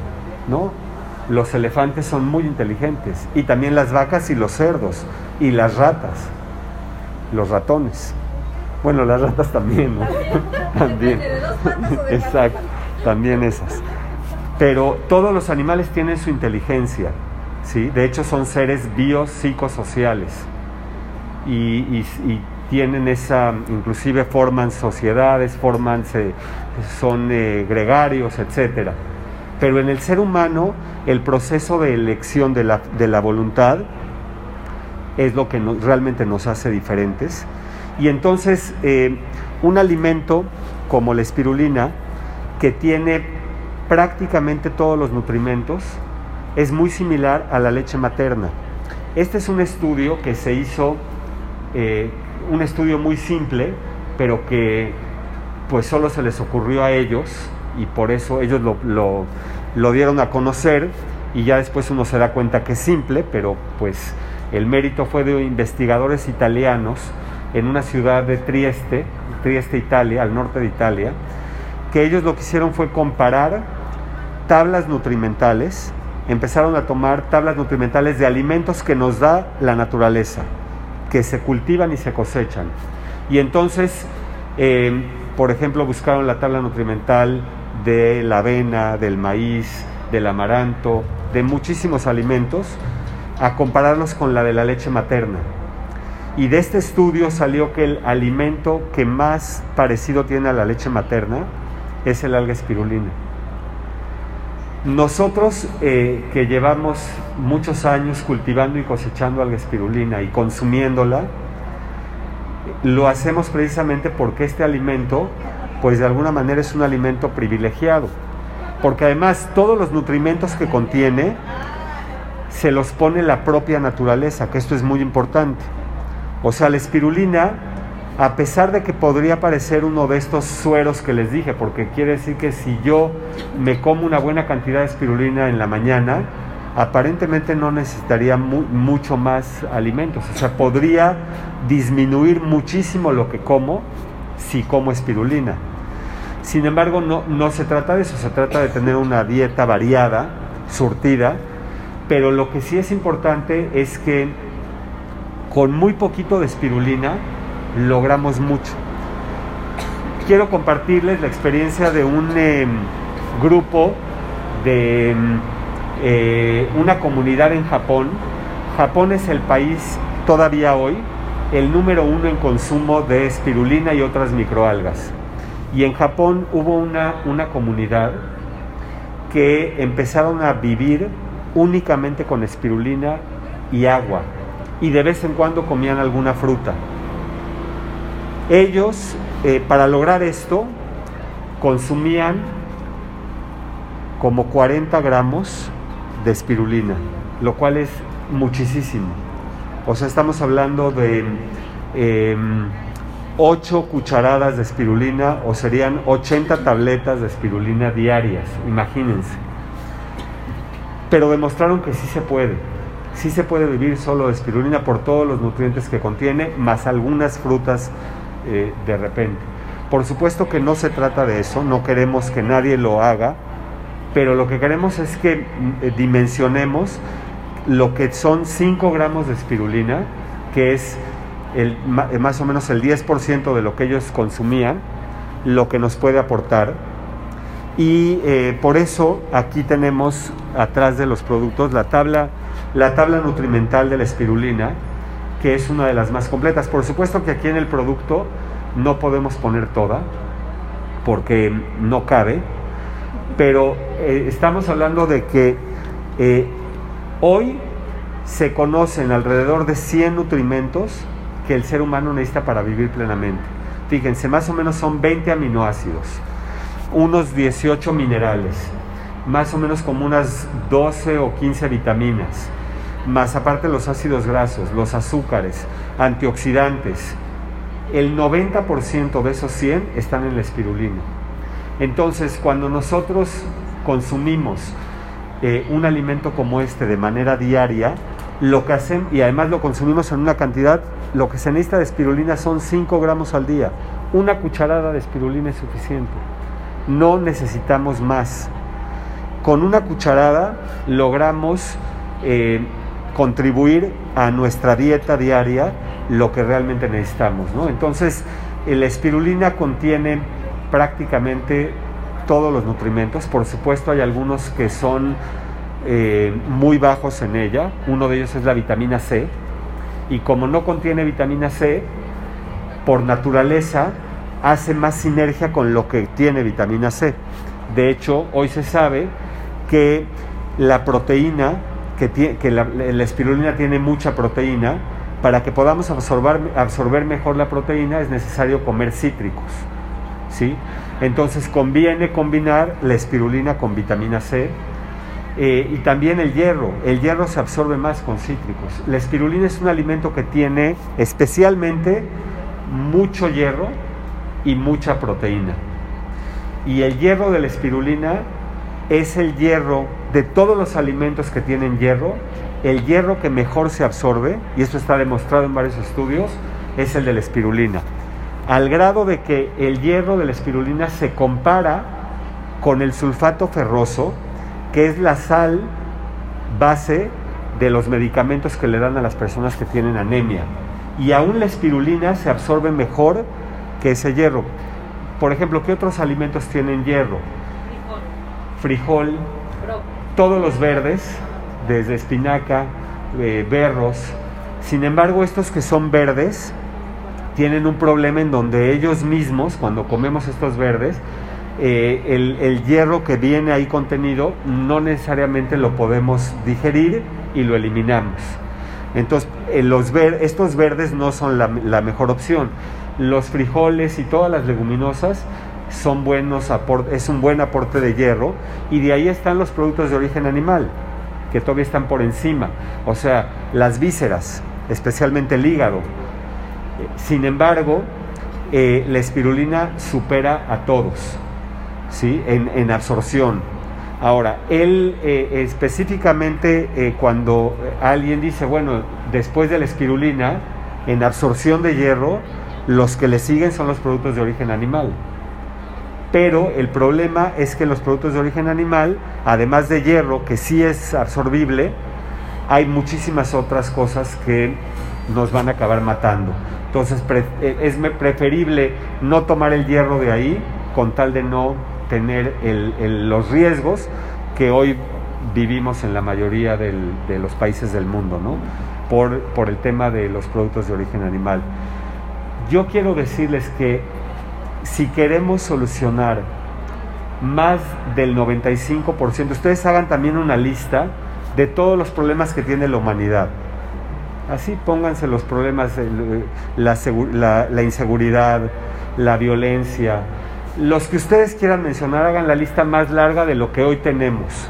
¿no? Los elefantes son muy inteligentes y también las vacas y los cerdos y las ratas, los ratones. Bueno, las ratas también, ¿no? también. Exacto, también esas. Pero todos los animales tienen su inteligencia, ¿sí? De hecho son seres biopsicosociales y, tienen esa, inclusive forman sociedades, forman, son eh, gregarios, etc. Pero en el ser humano el proceso de elección de la, de la voluntad es lo que realmente nos hace diferentes. Y entonces eh, un alimento como la espirulina, que tiene prácticamente todos los nutrimentos, es muy similar a la leche materna. Este es un estudio que se hizo eh, un estudio muy simple, pero que pues solo se les ocurrió a ellos y por eso ellos lo, lo, dieron a conocer y ya después uno se da cuenta que es simple, pero pues el mérito fue de investigadores italianos en una ciudad de Trieste, Trieste, Italia, al norte de Italia, que ellos lo que hicieron fue comparar tablas nutrimentales, empezaron a tomar tablas nutrimentales de alimentos que nos da la naturaleza que se cultivan y se cosechan. Y entonces, eh, por ejemplo, buscaron la tabla nutrimental de la avena, del maíz, del amaranto, de muchísimos alimentos, a compararlos con la de la leche materna. Y de este estudio salió que el alimento que más parecido tiene a la leche materna es el alga espirulina. Nosotros eh, que llevamos muchos años cultivando y cosechando alga espirulina y consumiéndola, lo hacemos precisamente porque este alimento, pues de alguna manera es un alimento privilegiado, porque además todos los nutrimentos que contiene se los pone la propia naturaleza, que esto es muy importante. O sea, la espirulina a pesar de que podría parecer uno de estos sueros que les dije, porque quiere decir que si yo me como una buena cantidad de espirulina en la mañana, aparentemente no necesitaría mucho más alimentos, o sea, podría disminuir muchísimo lo que como si como espirulina. Sin embargo, no, no se trata de eso, se trata de tener una dieta variada, surtida, pero lo que sí es importante es que con muy poquito de espirulina, logramos mucho. Quiero compartirles la experiencia de un em, grupo de em, eh, una comunidad en Japón. Japón es el país todavía hoy el número uno en consumo de espirulina y otras microalgas. Y en Japón hubo una, una comunidad que empezaron a vivir únicamente con espirulina y agua y de vez en cuando comían alguna fruta. Ellos, eh, para lograr esto, consumían como 40 gramos de espirulina, lo cual es muchísimo. O sea, estamos hablando de 8 em, cucharadas de espirulina o serían 80 tabletas de espirulina diarias, imagínense. Pero demostraron que sí se puede. Sí se puede vivir solo de espirulina por todos los nutrientes que contiene, más algunas frutas eh, de repente. Por supuesto que no se trata de eso, no queremos que nadie lo haga, pero lo que queremos es que mm, eh, dimensionemos lo que son 5 gramos de espirulina, que es el, eh, más o menos el 10% de lo que ellos consumían, lo que nos puede aportar. Y por eso aquí tenemos atrás de los productos la tabla, la tabla nutrimental de la espirulina, que es una de las más completas. Por supuesto que aquí en el producto no podemos poner toda, porque no cabe, pero eh, estamos hablando de que eh, hoy se conocen alrededor de 100 nutrimentos que el ser humano necesita para vivir plenamente. Fíjense, más o menos son 20 aminoácidos, unos 18 minerales, más o menos como unas 12 o 15 vitaminas, más aparte los ácidos grasos, los azúcares, antioxidantes. El 90% de esos 100 están en la espirulina. Entonces, cuando nosotros consumimos eh, un alimento como este de manera diaria, lo que hacen, y además lo consumimos en una cantidad, lo que se necesita de espirulina son 5 gramos al día. Una cucharada de espirulina es suficiente. No necesitamos más. Con una cucharada logramos eh, contribuir a nuestra dieta diaria lo que realmente necesitamos. Entonces, la espirulina contiene prácticamente todos los nutrimentos. Por supuesto hay algunos que son eh, muy bajos en ella. Uno de ellos es la vitamina C. Y como no contiene vitamina C, por naturaleza hace más sinergia con lo que tiene vitamina C. De hecho, hoy se sabe que la proteína, que, que la, espirulina tiene mucha proteína, para que podamos absorber, absorber mejor la proteína es necesario comer cítricos. ¿sí? Entonces conviene combinar la espirulina con vitamina C eh, y también el hierro. El hierro se absorbe más con cítricos. La espirulina es un alimento que tiene especialmente mucho hierro y mucha proteína. Y el hierro de la espirulina es el hierro de todos los alimentos que tienen hierro, el hierro que mejor se absorbe, y esto está demostrado en varios estudios, es el de la espirulina. Al grado de que el hierro de la espirulina se compara con el sulfato ferroso, que es la sal base de los medicamentos que le dan a las personas que tienen anemia. Y aún la espirulina se absorbe mejor que ese hierro. Por ejemplo, ¿qué otros alimentos tienen hierro? Frijol, todos los verdes, desde espinaca, eh, berros. Sin embargo, estos que son verdes tienen un problema en donde ellos mismos, cuando comemos estos verdes, eh, el, hierro que viene ahí contenido no necesariamente lo podemos digerir y lo eliminamos. Entonces, eh, estos verdes no son la, mejor opción. Los frijoles y todas las leguminosas son buenos es un buen aporte de hierro y de ahí están los productos de origen animal que todavía están por encima, o sea, las vísceras, especialmente el hígado. Eh, sin embargo, la espirulina supera a todos. ¿sí? en, absorción. Ahora, él eh, específicamente eh, cuando alguien dice, bueno, después de la espirulina, en absorción de hierro, los que le siguen son los productos de origen animal. Pero el problema es que los productos de origen animal, además de hierro, que sí es absorbible, hay muchísimas otras cosas que nos van a acabar matando. Entonces eh, es preferible no tomar el hierro de ahí con tal de no tener los riesgos que hoy vivimos en la mayoría de los países del mundo, ¿no? Por el tema de los productos de origen animal. Yo quiero decirles que si queremos solucionar más del 95%, ustedes hagan también una lista de todos los problemas que tiene la humanidad. Así pónganse los problemas, la, la, la inseguridad, la violencia, los que ustedes quieran mencionar, hagan la lista más larga de lo que hoy tenemos.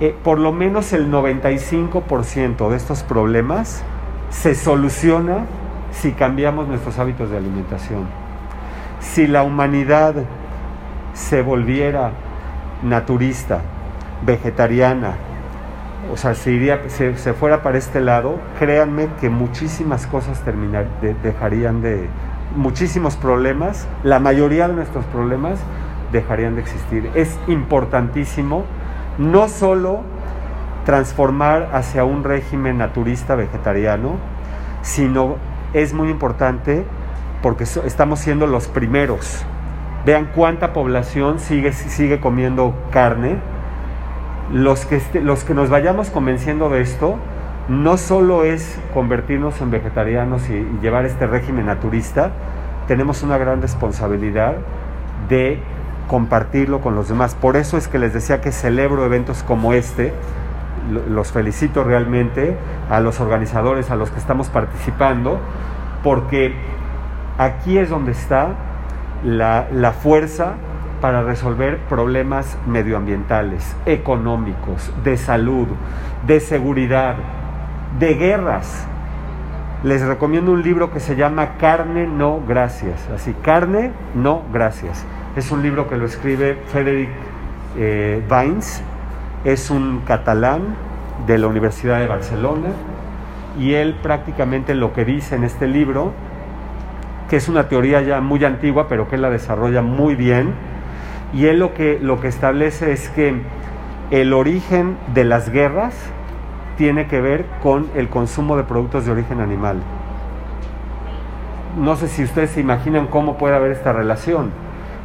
Eh, por lo menos el 95% de estos problemas se soluciona si cambiamos nuestros hábitos de alimentación. Si la humanidad se volviera naturista, vegetariana, o sea, si se, se, fuera para este lado, créanme que muchísimas cosas terminar, dejarían de, muchísimos problemas, la mayoría de nuestros problemas dejarían de existir. Es importantísimo no solo transformar hacia un régimen naturista vegetariano, sino es muy importante porque estamos siendo los primeros. Vean cuánta población sigue, sigue comiendo carne. Los que, los que nos vayamos convenciendo de esto, no solo es convertirnos en vegetarianos y, llevar este régimen naturista, tenemos una gran responsabilidad de compartirlo con los demás. Por eso es que les decía que celebro eventos como este, los felicito realmente a los organizadores, a los que estamos participando, porque aquí es donde está la, la fuerza para resolver problemas medioambientales, económicos, de salud, de seguridad, de guerras. Les recomiendo un libro que se llama Carne no gracias. Así, Carne no gracias. Es un libro que lo escribe Frederic eh, Vines. Es un catalán de la Universidad de Barcelona. Y él prácticamente lo que dice en este libro, que es una teoría ya muy antigua, pero que él la desarrolla muy bien, y él lo que, lo que establece es que el origen de las guerras tiene que ver con el consumo de productos de origen animal. No sé si ustedes se imaginan cómo puede haber esta relación.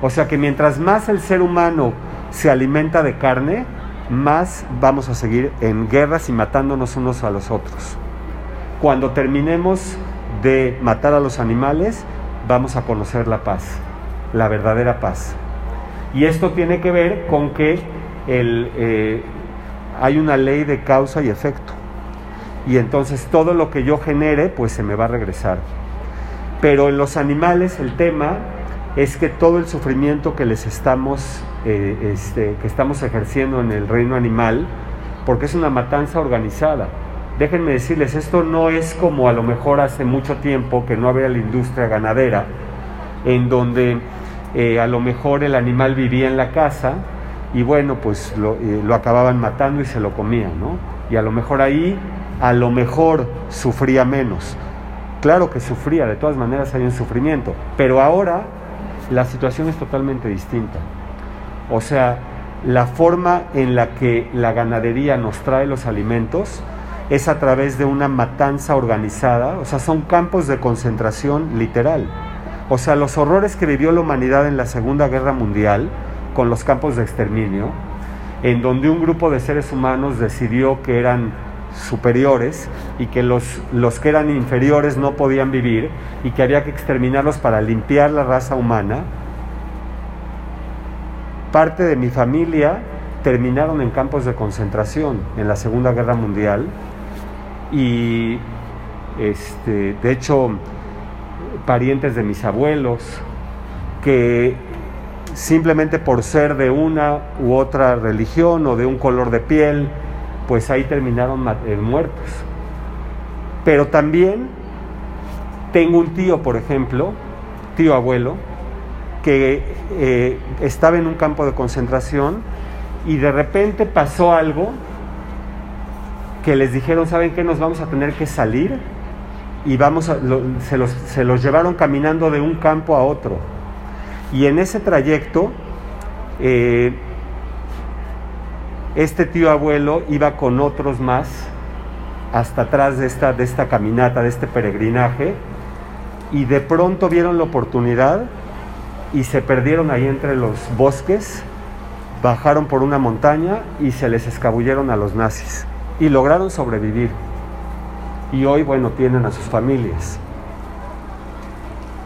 O sea que mientras más el ser humano se alimenta de carne, más vamos a seguir en guerras y matándonos unos a los otros. Cuando terminemos de matar a los animales, vamos a conocer la paz, la verdadera paz. Y esto tiene que ver con que eh, hay una ley de causa y efecto. Y entonces todo lo que yo genere, pues se me va a regresar. Pero en los animales el tema es que todo el sufrimiento que les estamos, eh, este, que estamos ejerciendo en el reino animal, porque es una matanza organizada. Déjenme decirles, esto no es como a lo mejor hace mucho tiempo que no había la industria ganadera, en donde eh, a lo mejor el animal vivía en la casa y bueno, pues lo, eh, lo acababan matando y se lo comían, ¿no? Y a lo mejor ahí, a lo mejor sufría menos. Claro que sufría, de todas maneras hay un sufrimiento, pero ahora la situación es totalmente distinta. O sea, la forma en la que la ganadería nos trae los alimentos es a través de una matanza organizada, o sea, son campos de concentración literal. O sea, los horrores que vivió la humanidad en la Segunda Guerra Mundial con los campos de exterminio, en donde un grupo de seres humanos decidió que eran superiores y que los, los que eran inferiores no podían vivir y que había que exterminarlos para limpiar la raza humana, parte de mi familia terminaron en campos de concentración en la Segunda Guerra Mundial y este, de hecho parientes de mis abuelos que simplemente por ser de una u otra religión o de un color de piel pues ahí terminaron eh, muertos. Pero también tengo un tío, por ejemplo, tío abuelo, que eh, estaba en un campo de concentración y de repente pasó algo que les dijeron, ¿saben qué? Nos vamos a tener que salir y vamos se, los, se los llevaron caminando de un campo a otro. Y en ese trayecto eh, este tío abuelo iba con otros más hasta atrás de esta, de esta caminata, de este peregrinaje, y de pronto vieron la oportunidad y se perdieron ahí entre los bosques, bajaron por una montaña y se les escabulleron a los nazis y lograron sobrevivir. Y hoy, bueno, tienen a sus familias.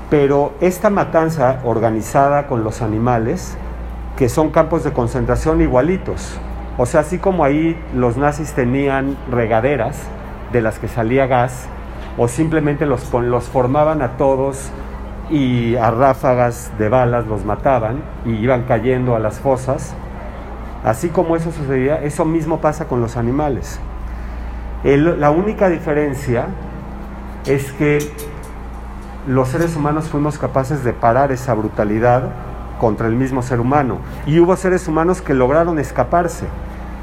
Pero esta matanza organizada con los animales, que son campos de concentración igualitos, o sea, así como ahí los nazis tenían regaderas de las que salía gas, o simplemente los, los formaban a todos y a ráfagas de balas los mataban y iban cayendo a las fosas, así como eso sucedía, eso mismo pasa con los animales. la única diferencia es que los seres humanos fuimos capaces de parar esa brutalidad contra el mismo ser humano. Y hubo seres humanos que lograron escaparse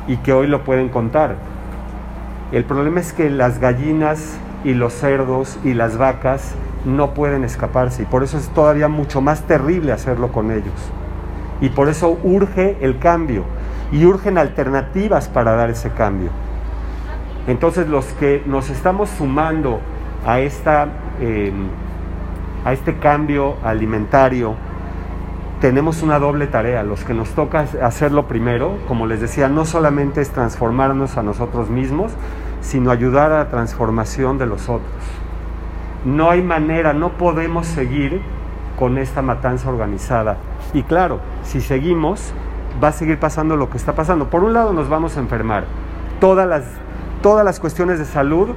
y que hoy lo pueden contar. El problema es que las gallinas y los cerdos y las vacas no pueden escaparse y por eso es todavía mucho más terrible hacerlo con ellos. Y por eso urge el cambio y urgen alternativas para dar ese cambio. Entonces los que nos estamos sumando a, esta, eh, a este cambio alimentario, tenemos una doble tarea. Los que nos toca hacerlo primero, como les decía, no solamente es transformarnos a nosotros mismos, sino ayudar a la transformación de los otros. No hay manera, no podemos seguir con esta matanza organizada. Y claro, si seguimos, va a seguir pasando lo que está pasando. Por un lado nos vamos a enfermar. Todas las, todas las cuestiones de salud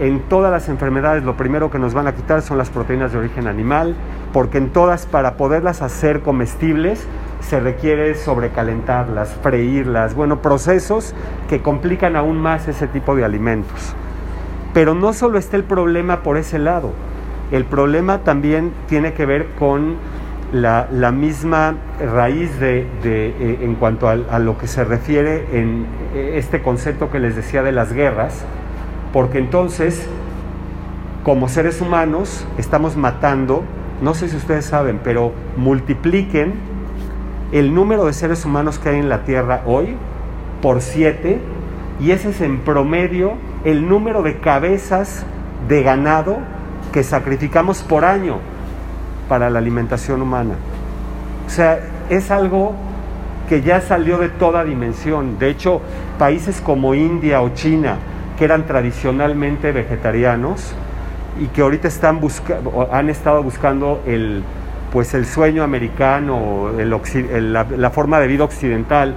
en todas las enfermedades lo primero que nos van a quitar son las proteínas de origen animal, porque en todas para poderlas hacer comestibles se requiere sobrecalentarlas, freírlas, bueno, procesos que complican aún más ese tipo de alimentos. Pero no solo está el problema por ese lado, el problema también tiene que ver con la, misma raíz de, eh, en cuanto a, lo que se refiere en eh, este concepto que les decía de las guerras, porque entonces, como seres humanos, estamos matando, no sé si ustedes saben, pero multipliquen el número de seres humanos que hay en la Tierra hoy por siete, y ese es en promedio el número de cabezas de ganado que sacrificamos por año para la alimentación humana. O sea, es algo que ya salió de toda dimensión. De hecho, países como India o China, que eran tradicionalmente vegetarianos y que ahorita están han estado buscando el, pues el sueño americano, la, forma de vida occidental,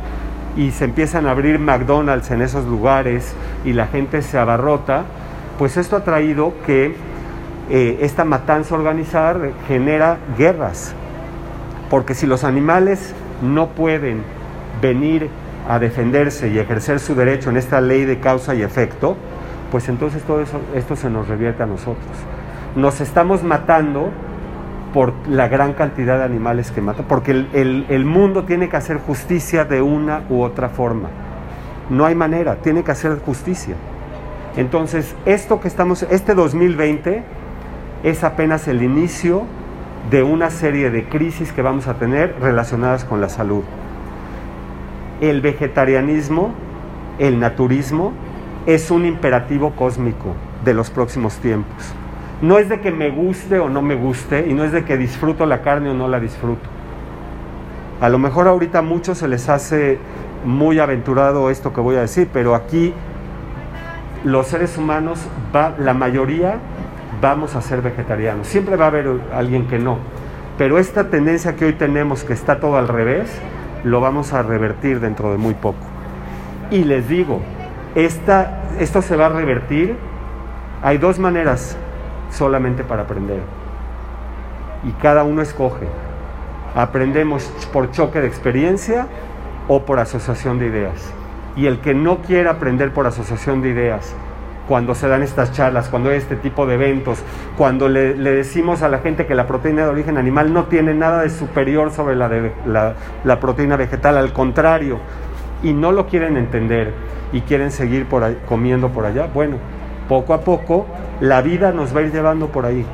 y se empiezan a abrir McDonald's en esos lugares y la gente se abarrota, pues esto ha traído que eh, esta matanza organizada genera guerras. Porque si los animales no pueden venir a defenderse y ejercer su derecho en esta ley de causa y efecto, pues entonces todo eso, esto se nos revierte a nosotros. Nos estamos matando por la gran cantidad de animales que matan, porque el, el, mundo tiene que hacer justicia de una u otra forma. No hay manera, tiene que hacer justicia. Entonces, esto que estamos, este 2020 es apenas el inicio de una serie de crisis que vamos a tener relacionadas con la salud. El vegetarianismo, el naturismo, es un imperativo cósmico de los próximos tiempos. No es de que me guste o no me guste y no es de que disfruto la carne o no la disfruto. A lo mejor ahorita a muchos se les hace muy aventurado esto que voy a decir, pero aquí los seres humanos, va, la mayoría vamos a ser vegetarianos. Siempre va a haber alguien que no. Pero esta tendencia que hoy tenemos, que está todo al revés, lo vamos a revertir dentro de muy poco. Y les digo, esta, esto se va a revertir. Hay dos maneras solamente para aprender. Y cada uno escoge. Aprendemos por choque de experiencia o por asociación de ideas. Y el que no quiera aprender por asociación de ideas, cuando se dan estas charlas, cuando hay este tipo de eventos, cuando le, decimos a la gente que la proteína de origen animal no tiene nada de superior sobre la, de, la, proteína vegetal, al contrario, y no lo quieren entender y quieren seguir por comiendo por allá, bueno, poco a poco la vida nos va a ir llevando por ahí.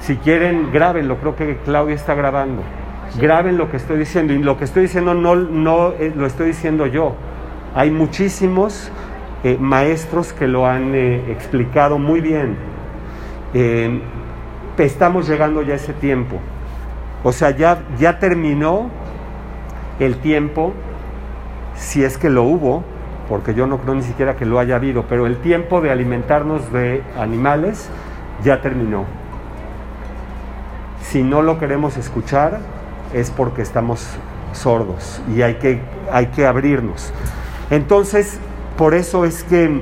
Si quieren, grábenlo, creo que Claudia está grabando. Graben lo que estoy diciendo y lo que estoy diciendo no, no eh, lo estoy diciendo yo. Hay muchísimos eh, maestros que lo han eh, explicado muy bien. Eh, estamos llegando ya a ese tiempo. O sea, ya, ya terminó el tiempo, si es que lo hubo, porque yo no creo ni siquiera que lo haya habido, pero el tiempo de alimentarnos de animales ya terminó. Si no lo queremos escuchar es porque estamos sordos y hay que, hay que abrirnos. Entonces, por eso es que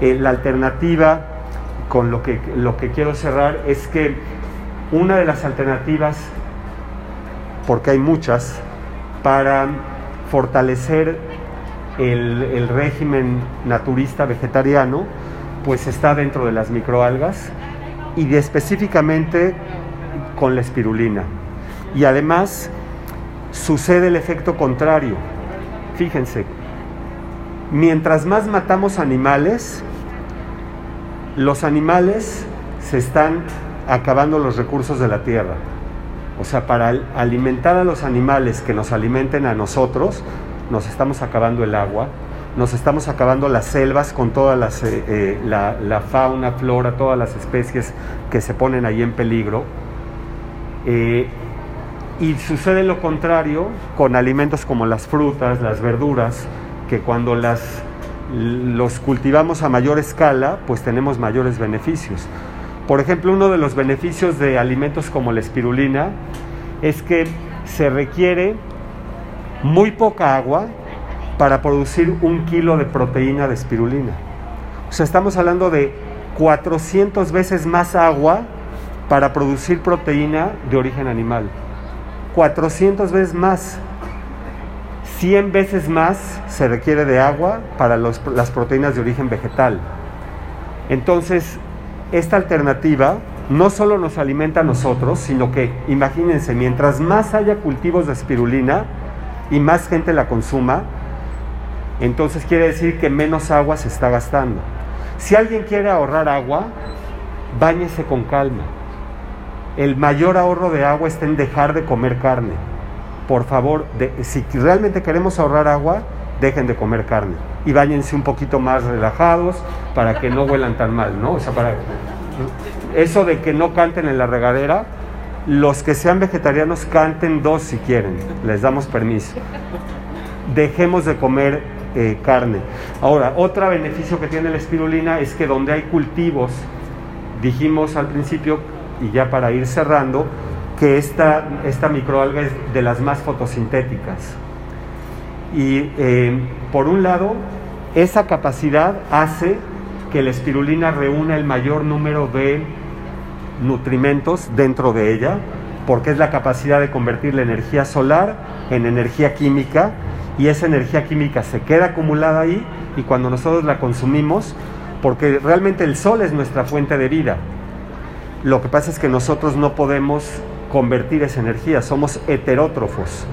eh, la alternativa, con lo que, lo que quiero cerrar, es que una de las alternativas, porque hay muchas, para fortalecer el, régimen naturista vegetariano, pues está dentro de las microalgas y específicamente con la espirulina. Y además sucede el efecto contrario. Fíjense, mientras más matamos animales, los animales se están acabando los recursos de la tierra. O sea, para alimentar a los animales que nos alimenten a nosotros, nos estamos acabando el agua, nos estamos acabando las selvas con toda eh, eh, la, fauna, flora, todas las especies que se ponen ahí en peligro. Eh, y sucede lo contrario con alimentos como las frutas, las verduras, que cuando las, los cultivamos a mayor escala, pues tenemos mayores beneficios. Por ejemplo, uno de los beneficios de alimentos como la espirulina es que se requiere muy poca agua para producir un kilo de proteína de espirulina. O sea, estamos hablando de 400 veces más agua para producir proteína de origen animal. 400 veces más. 100 veces más se requiere de agua para las proteínas de origen vegetal. Entonces, esta alternativa no solo nos alimenta a nosotros, sino que, imagínense, mientras más haya cultivos de espirulina y más gente la consuma, entonces quiere decir que menos agua se está gastando. Si alguien quiere ahorrar agua, báñese con calma. El mayor ahorro de agua está en dejar de comer carne por favor, si realmente queremos ahorrar agua, dejen de comer carne y váyanse un poquito más relajados para que no huelan tan mal, ¿no? Eso de que no canten en la regadera, los que sean vegetarianos canten dos si quieren, les damos permiso. Dejemos de comer eh, carne. Ahora, otro beneficio que tiene la espirulina es que donde hay cultivos, dijimos al principio, y ya para ir cerrando, que esta, esta microalga es de las más fotosintéticas. Y eh, por un lado, esa capacidad hace que la espirulina reúna el mayor número de nutrimentos dentro de ella, porque es la capacidad de convertir la energía solar en energía química y esa energía química se queda acumulada ahí y cuando nosotros la consumimos, porque realmente el sol es nuestra fuente de vida, lo que pasa es que nosotros no podemos convertir esa energía, somos heterótrofos,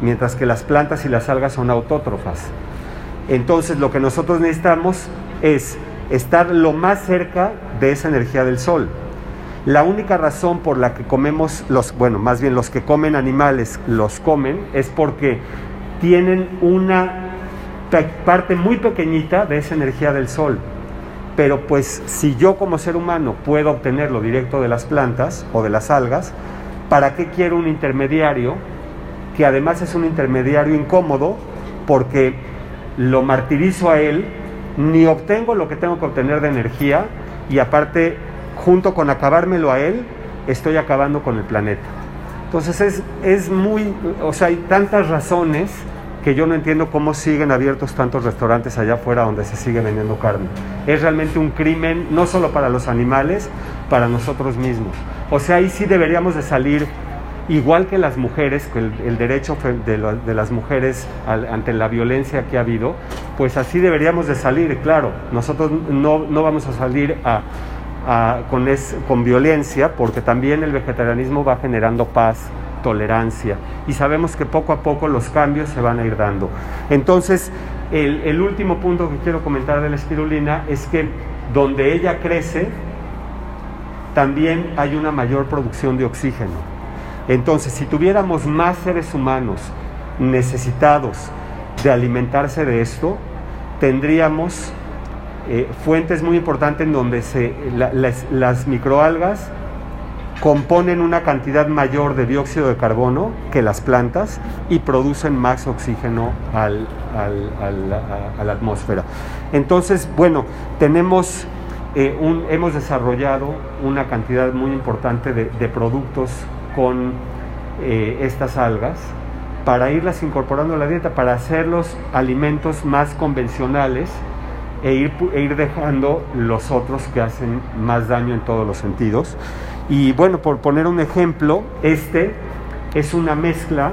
mientras que las plantas y las algas son autótrofas. Entonces lo que nosotros necesitamos es estar lo más cerca de esa energía del sol. La única razón por la que comemos los, bueno, más bien los que comen animales los comen es porque tienen una parte muy pequeñita de esa energía del sol. Pero pues si yo como ser humano puedo obtenerlo directo de las plantas o de las algas, ¿para qué quiero un intermediario que además es un intermediario incómodo porque lo martirizo a él, ni obtengo lo que tengo que obtener de energía y aparte junto con acabármelo a él, estoy acabando con el planeta. Entonces es, es muy, o sea, hay tantas razones que yo no entiendo cómo siguen abiertos tantos restaurantes allá afuera donde se sigue vendiendo carne. Es realmente un crimen, no solo para los animales, para nosotros mismos. O sea, ahí sí deberíamos de salir, igual que las mujeres, el, el derecho de, las mujeres ante la violencia que ha habido, pues así deberíamos de salir, claro. Nosotros no, no vamos a salir con, con violencia, porque también el vegetarianismo va generando paz, tolerancia, y sabemos que poco a poco los cambios se van a ir dando. Entonces, el, el último punto que quiero comentar de la espirulina es que donde ella crece, también hay una mayor producción de oxígeno. Entonces, si tuviéramos más seres humanos necesitados de alimentarse de esto, tendríamos eh, fuentes muy importantes en donde las, microalgas componen una cantidad mayor de dióxido de carbono que las plantas y producen más oxígeno a, la atmósfera. Entonces, bueno, tenemos, eh, hemos desarrollado una cantidad muy importante de, productos con eh, estas algas para irlas incorporando a la dieta, para hacer los alimentos más convencionales e ir, e ir dejando los otros que hacen más daño en todos los sentidos. Y bueno, por poner un ejemplo, este es una mezcla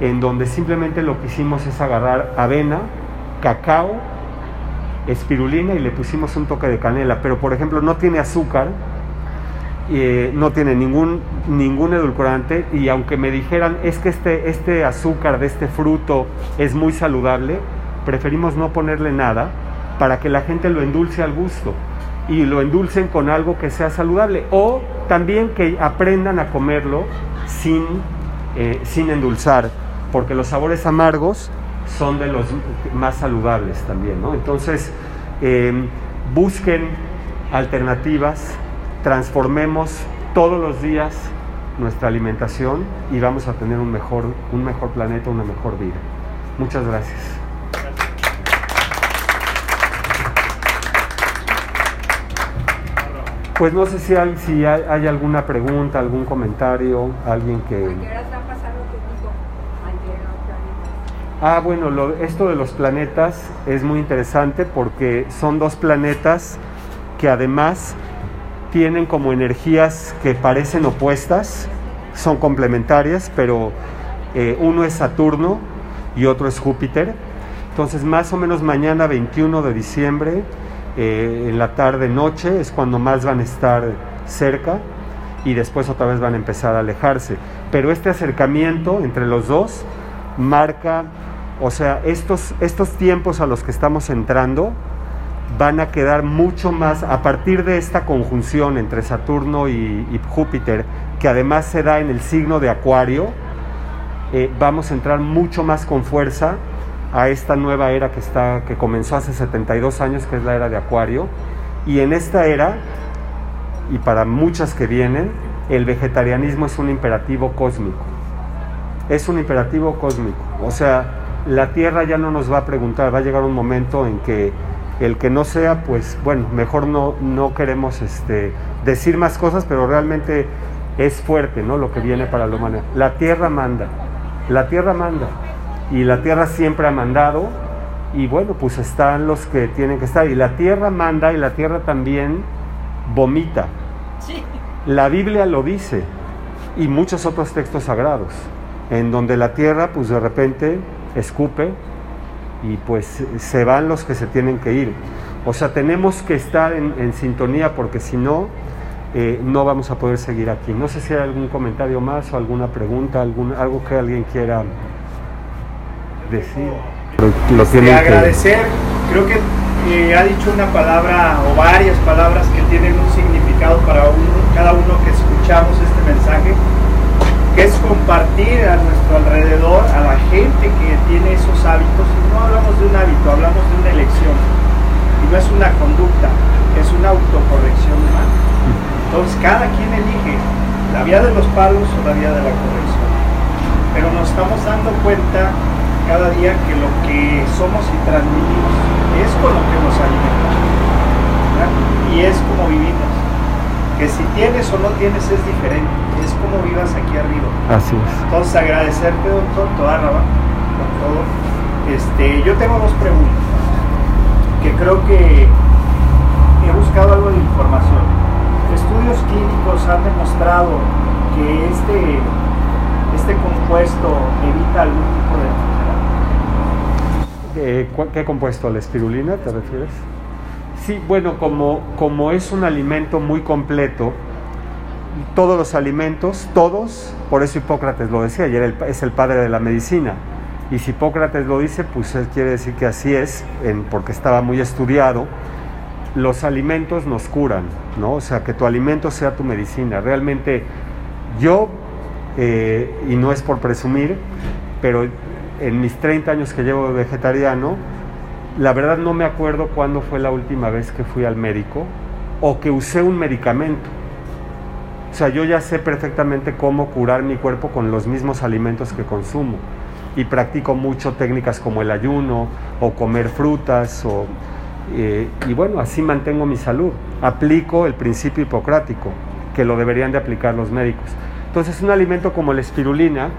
en donde simplemente lo que hicimos es agarrar avena, cacao, espirulina y le pusimos un toque de canela, pero por ejemplo no tiene azúcar, eh, no tiene ningún, ningún edulcorante y aunque me dijeran es que este, este azúcar de este fruto es muy saludable, preferimos no ponerle nada para que la gente lo endulce al gusto y lo endulcen con algo que sea saludable. O también que aprendan a comerlo sin, eh, sin endulzar, porque los sabores amargos son de los más saludables también, ¿no? Entonces, em, busquen alternativas, transformemos todos los días nuestra alimentación y vamos a tener un mejor, un mejor planeta, una mejor vida. Muchas gracias. Pues no sé si hay, si hay, alguna pregunta, algún comentario, alguien que... Ah, bueno, lo, esto de los planetas es muy interesante porque son dos planetas que además tienen como energías que parecen opuestas, son complementarias, pero eh, uno es Saturno y otro es Júpiter. Entonces, más o menos mañana 21 de diciembre eh, en la tarde noche es cuando más van a estar cerca y después otra vez van a empezar a alejarse. Pero este acercamiento entre los dos marca, o sea, estos, estos tiempos a los que estamos entrando van a quedar mucho más, a partir de esta conjunción entre Saturno y, Júpiter, que además se da en el signo de Acuario, eh, vamos a entrar mucho más con fuerza a esta nueva era que, está, que comenzó hace 72 años, que es la era de Acuario. Y en esta era y para muchas que vienen, el vegetarianismo es un imperativo cósmico. Es un imperativo cósmico. O sea, la Tierra ya no nos va a preguntar, va a llegar un momento en que el que no sea, pues bueno, mejor no, no queremos este, decir más cosas, pero realmente es fuerte ¿no? lo que viene para la humanidad. La Tierra manda, la Tierra manda, y la Tierra siempre ha mandado, y bueno, pues están los que tienen que estar, y la Tierra manda y la Tierra también vomita. La Biblia lo dice, y muchos otros textos sagrados, en donde la Tierra pues de repente escupe y pues se van los que se tienen que ir. O sea, tenemos que estar en, sintonía porque si no, eh, no vamos a poder seguir aquí. No sé si hay algún comentario más o alguna pregunta, algún, algo que alguien quiera decir. lo tiene agradecer, creo que eh, ha dicho una palabra o varias palabras que tienen un significado para cada uno que escuchamos este mensaje es compartir a nuestro alrededor a la gente que tiene esos hábitos. Y no hablamos de un hábito, hablamos de una elección. Y no es una conducta, es una autocorrección humana. Entonces cada quien elige la vía de los palos o la vía de la corrección. Pero nos estamos dando cuenta cada día que lo que somos y transmitimos es con lo que nos alimentamos. Y es como vivimos. Que si tienes o no tienes es diferente es como vivas aquí arriba. Así es. Entonces agradecerte, doctor, toda Raba, por todo. Este, yo tengo dos preguntas, que creo que he buscado algo de información. Estudios clínicos han demostrado que este, este compuesto evita algún tipo de enfermedad. ¿Qué compuesto? ¿La espirulina te refieres? Sí, bueno, como, como es un alimento muy completo, todos los alimentos, todos, por eso Hipócrates lo decía, y es el padre de la medicina. Y si Hipócrates lo dice, pues quiere decir que así es, porque estaba muy estudiado. Los alimentos nos curan, ¿no? O sea, que tu alimento sea tu medicina. Realmente yo, eh, y no es por presumir, pero en mis 30 años que llevo vegetariano, la verdad no me acuerdo cuándo fue la última vez que fui al médico o que usé un medicamento. O sea, yo ya sé perfectamente cómo curar mi cuerpo con los mismos alimentos que consumo. Y practico mucho técnicas como el ayuno o comer frutas. O, eh, y bueno, así mantengo mi salud. Aplico el principio hipocrático, que lo deberían de aplicar los médicos. Entonces, un alimento como la espirulina,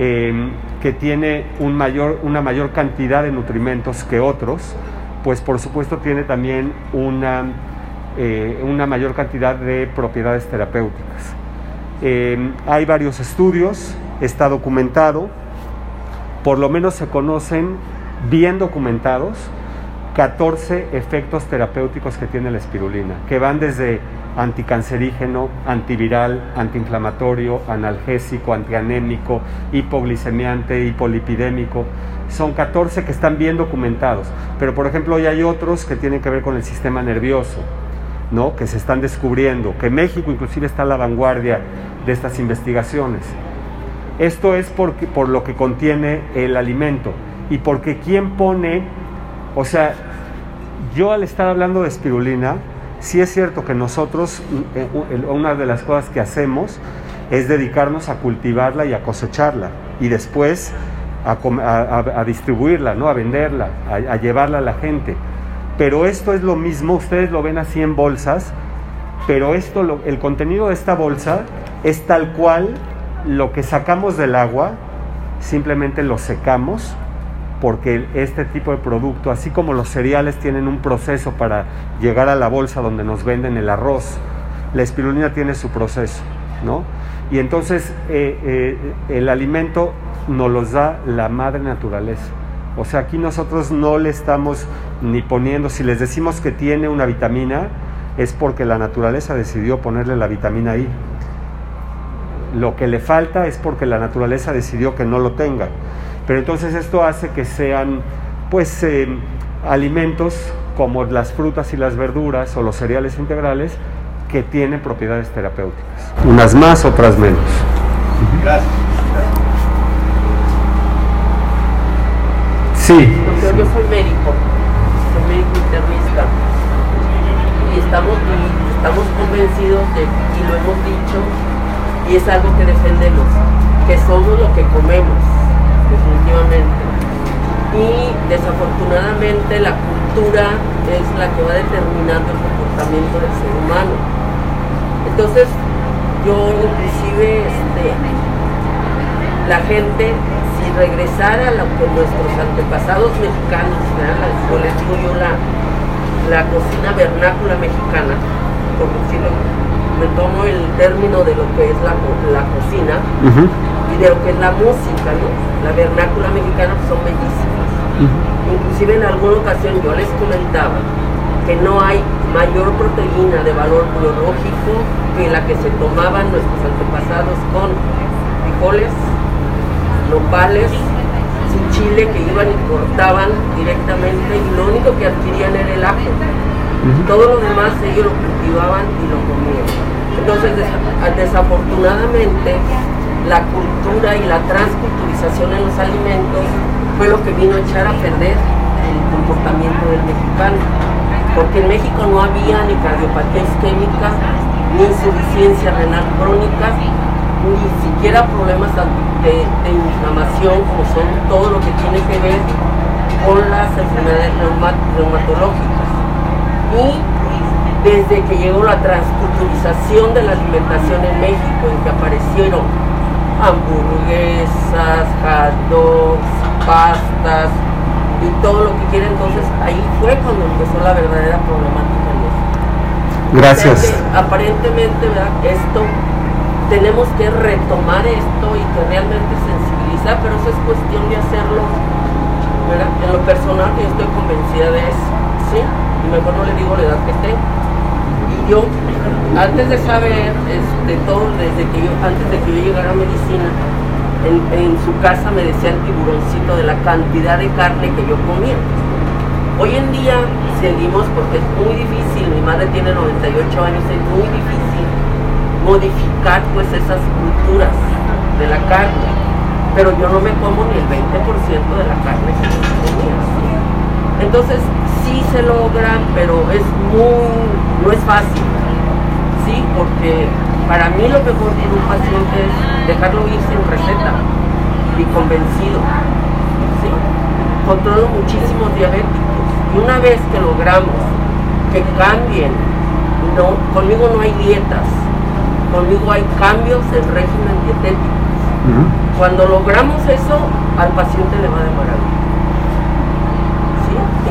em, que tiene una mayor cantidad de nutrimentos que otros, pues por supuesto tiene también una eh, una mayor cantidad de propiedades terapéuticas. Eh, hay varios estudios, está documentado, por lo menos se conocen bien documentados 14 efectos terapéuticos que tiene la espirulina, que van desde anticancerígeno, antiviral, antiinflamatorio, analgésico, antianémico, hipoglicemiante, hipolipidémico. Son 14 que están bien documentados, pero por ejemplo hoy hay otros que tienen que ver con el sistema nervioso, ¿no? que se están descubriendo, que México inclusive está a la vanguardia de estas investigaciones. Esto es por lo que contiene el alimento y porque quien pone, o sea, yo al estar hablando de espirulina, sí es cierto que nosotros, eh, una de las cosas que hacemos es dedicarnos a cultivarla y a cosecharla y después a, distribuirla, ¿no? a venderla, a llevarla a la gente pero esto es lo mismo, ustedes lo ven así en bolsas, pero esto, el contenido de esta bolsa es tal cual lo que sacamos del agua, simplemente lo secamos, porque este tipo de producto, así como los cereales tienen un proceso para llegar a la bolsa donde nos venden el arroz, la espirulina tiene su proceso, ¿no? Y entonces eh, eh, el alimento nos los da la madre naturaleza. O sea, aquí nosotros no le estamos ni poniendo, si les decimos que tiene una vitamina, es porque la naturaleza decidió ponerle la vitamina I. Lo que le falta es porque la naturaleza decidió que no lo tenga. Pero entonces esto hace que sean, pues, eh, alimentos como las frutas y las verduras o los cereales integrales que tienen propiedades terapéuticas. Unas más, otras menos. Gracias. Sí. yo soy médico, soy médico internista y estamos, estamos convencidos convencidos de, y lo hemos dicho, y es algo que defendemos, que somos lo que comemos, definitivamente. Y desafortunadamente la cultura es la que va determinando el comportamiento del ser humano. Entonces, yo inclusive, este, la gente, si regresara a lo que nuestros antepasados mexicanos, yo les digo yo la, la cocina vernácula mexicana, por decirlo, me tomo el término de lo que es la, la cocina de lo que es la música, ¿no? La vernácula mexicana pues, son bellísimas. Inclusive en alguna ocasión yo les comentaba que no hay mayor proteína de valor biológico que la que se tomaban nuestros antepasados con frijoles, nopales, sin chile que iban y cortaban directamente y lo único que adquirían era el ajo. Todo lo demás ellos lo cultivaban y lo comían. Entonces, desafortunadamente, la cultura y la transculturización en los alimentos fue lo que vino a echar a perder el comportamiento del mexicano. Porque en México no había ni cardiopatía isquémica, ni insuficiencia renal crónica, ni siquiera problemas de, inflamación como son todo lo que tiene que ver con las enfermedades reumatológicas y desde que llegó la transculturización de la alimentación en México, en que aparecieron hamburguesas, hot dogs, pastas y todo lo que quiera, entonces ahí fue cuando empezó la verdadera problemática en México. Gracias. aparentemente, ¿verdad? esto tenemos que retomar esto y que realmente sensibilizar, pero eso es cuestión de hacerlo, ¿verdad? En lo personal yo estoy convencida de eso, ¿sí? y mejor no le digo la edad que tengo. Y yo, antes de saber de todo, desde que yo, antes de que yo llegara a medicina, en, su casa me decía el tiburoncito de la cantidad de carne que yo comía. Hoy en día seguimos porque es muy difícil, mi madre tiene 98 años, es muy difícil modificar pues esas culturas de la carne, pero yo no me como ni el 20% de la carne que yo comía. Entonces, sí se logran, pero es muy, no es fácil. Porque para mí lo mejor de un paciente es dejarlo ir sin receta y convencido, ¿sí? Controlo muchísimos diabéticos y una vez que logramos que cambien, no, conmigo no hay dietas, conmigo hay cambios en régimen dietético. Cuando logramos eso, al paciente le va de maravilla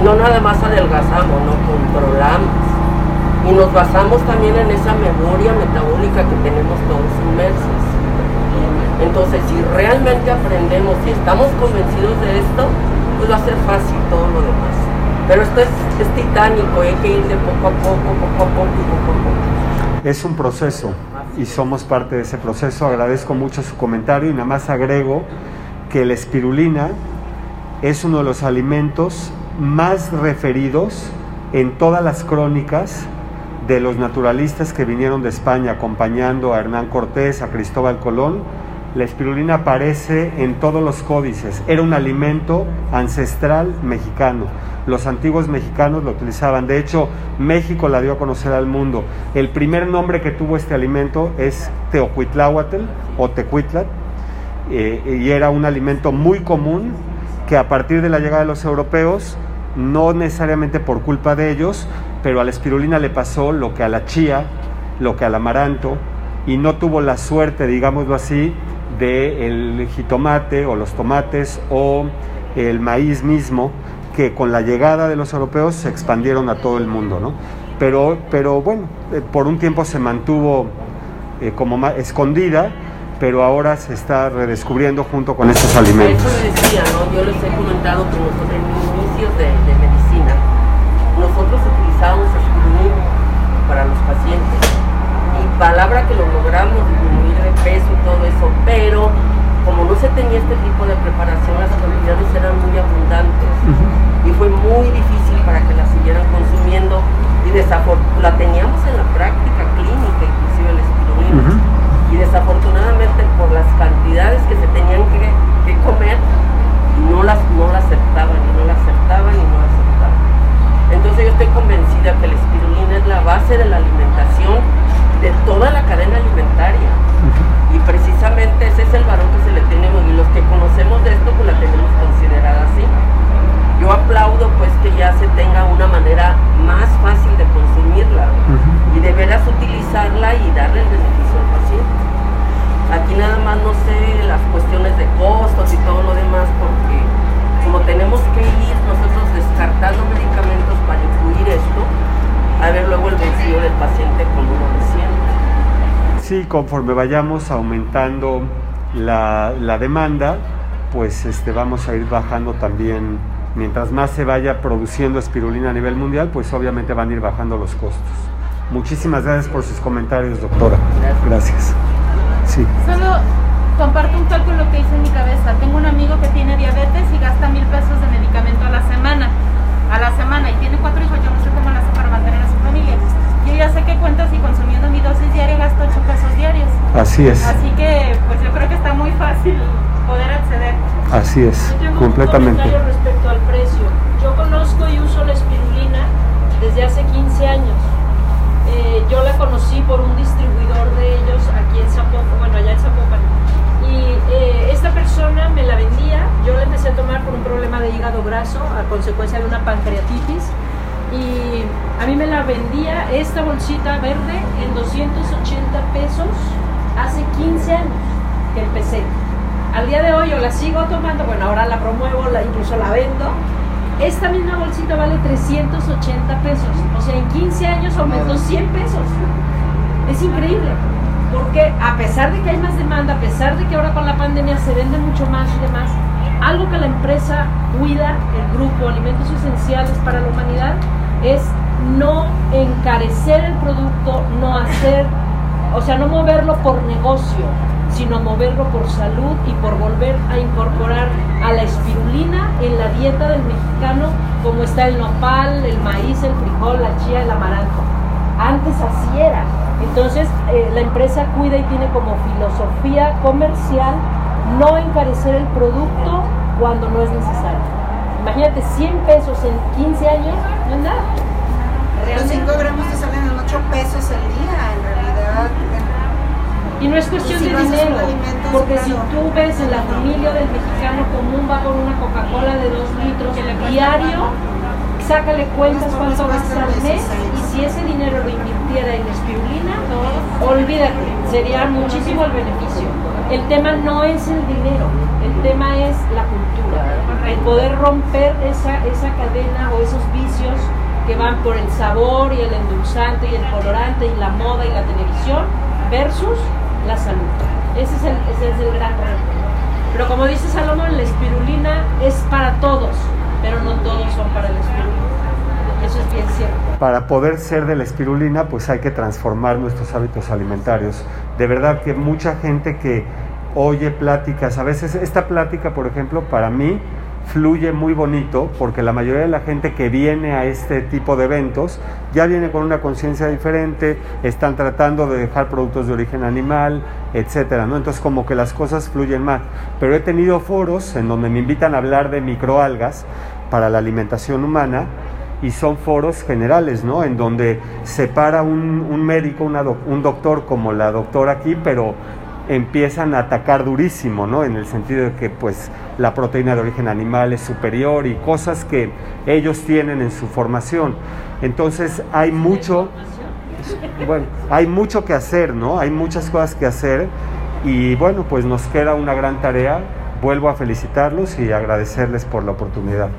no nada más adelgazamos, no controlamos. Y nos basamos también en esa memoria metabólica que tenemos todos inmersos. Entonces, si realmente aprendemos y estamos convencidos de esto, pues va a ser fácil todo lo demás. Pero esto es, es titánico, hay que ir de poco a poco, poco a poco y poco a poco. Es un proceso y somos parte de ese proceso. Agradezco mucho su comentario y nada más agrego que la espirulina es uno de los alimentos más referidos en todas las crónicas de los naturalistas que vinieron de España acompañando a Hernán Cortés, a Cristóbal Colón. La espirulina aparece en todos los códices. Era un alimento ancestral mexicano. Los antiguos mexicanos lo utilizaban. De hecho, México la dio a conocer al mundo. El primer nombre que tuvo este alimento es Teocuitláhuatl o Tecuitlat. Eh, y era un alimento muy común que a partir de la llegada de los europeos no necesariamente por culpa de ellos, pero a la espirulina le pasó lo que a la chía, lo que al amaranto, y no tuvo la suerte, digámoslo así, del jitomate o los tomates o el maíz mismo, que con la llegada de los europeos se expandieron a todo el mundo, ¿no? Pero, pero bueno, eh, por un tiempo se mantuvo eh, como escondida, pero ahora se está redescubriendo junto con estos alimentos. Eso decía, ¿no? Yo les he comentado que de, medicina, nosotros utilizábamos para los pacientes. Y palabra que lo logramos disminuir de peso y todo eso, pero como no se tenía este tipo de preparación, las cantidades eran muy abundantes. Y fue muy difícil para que la siguieran conforme vayamos aumentando la, demanda, pues este, vamos a ir bajando también, mientras más se vaya produciendo espirulina a nivel mundial, pues obviamente van a ir bajando los costos. Muchísimas gracias por sus comentarios, doctora. Gracias. Sí. Solo comparto un cálculo que hice en mi cabeza. Tengo un amigo que tiene diabetes y gasta mil pesos de medicamento a la semana. A la semana y tiene cuatro hijos. Yo no sé cómo lo hace para mantener a su ya sé qué cuentas y consumiendo mi dosis diaria gasto ocho pesos diarios. Así es. Así que pues yo creo que está muy fácil poder acceder. Así es, yo tengo completamente. Un respecto al precio. Yo conozco y uso la espirulina desde hace 15 años. Eh, yo la conocí por un distribuidor de ellos aquí en Zapopan, bueno, allá en Zapopan. Y eh, esta persona me la vendía, yo la empecé a tomar por un problema de hígado graso a consecuencia de una pancreatitis. Y a mí me la vendía esta bolsita verde en 280 pesos hace 15 años que empecé. Al día de hoy yo la sigo tomando, bueno, ahora la promuevo, la, incluso la vendo esta misma bolsita vale 380 pesos. O sea, en 15 años aumentó 100 pesos. Es increíble. Porque a pesar de que hay más demanda, a pesar de que ahora con la pandemia se vende mucho más y demás, algo que la empresa cuida, el grupo Alimentos Esenciales para la Humanidad, es no encarecer el producto, no hacer, o sea, no moverlo por negocio, sino moverlo por salud y por volver a incorporar a la espirulina en la dieta del mexicano, como está el nopal, el maíz, el frijol, la chía, el amaranto. Antes así era. Entonces, eh, la empresa cuida y tiene como filosofía comercial no encarecer el producto cuando no es necesario. Imagínate, 100 pesos en 15 años no es nada. Realmente. 5 gramos te salen en 8 pesos al día, en realidad y no es cuestión de dinero, porque si tú ves en la familia del mexicano común va con una Coca-Cola de 2 litros diario, sácale cuentas cuánto gasta al mes y si ese dinero lo invirtiera en espirulina, olvídate, sería muchísimo el beneficio. El tema no es el dinero, el tema es la cultura, el poder romper esa, esa cadena o esos vicios que van por el sabor y el endulzante y el colorante y la moda y la televisión versus la salud. Ese es el, ese es el gran reto. Pero como dice Salomón, la espirulina es para todos, pero no todos son para la espirulina. Eso es bien cierto. Para poder ser de la espirulina, pues hay que transformar nuestros hábitos alimentarios. De verdad que mucha gente que oye pláticas, a veces esta plática, por ejemplo, para mí fluye muy bonito porque la mayoría de la gente que viene a este tipo de eventos ya viene con una conciencia diferente, están tratando de dejar productos de origen animal, etcétera, ¿no? Entonces como que las cosas fluyen más. Pero he tenido foros en donde me invitan a hablar de microalgas para la alimentación humana y son foros generales, ¿no? En donde se para un, médico, un doctor como la doctora aquí, pero empiezan a atacar durísimo, ¿no? En el sentido de que pues la proteína de origen animal es superior y cosas que ellos tienen en su formación. Entonces hay mucho, bueno, hay mucho que hacer, ¿no? Hay muchas cosas que hacer y bueno, pues nos queda una gran tarea. Vuelvo a felicitarlos y agradecerles por la oportunidad.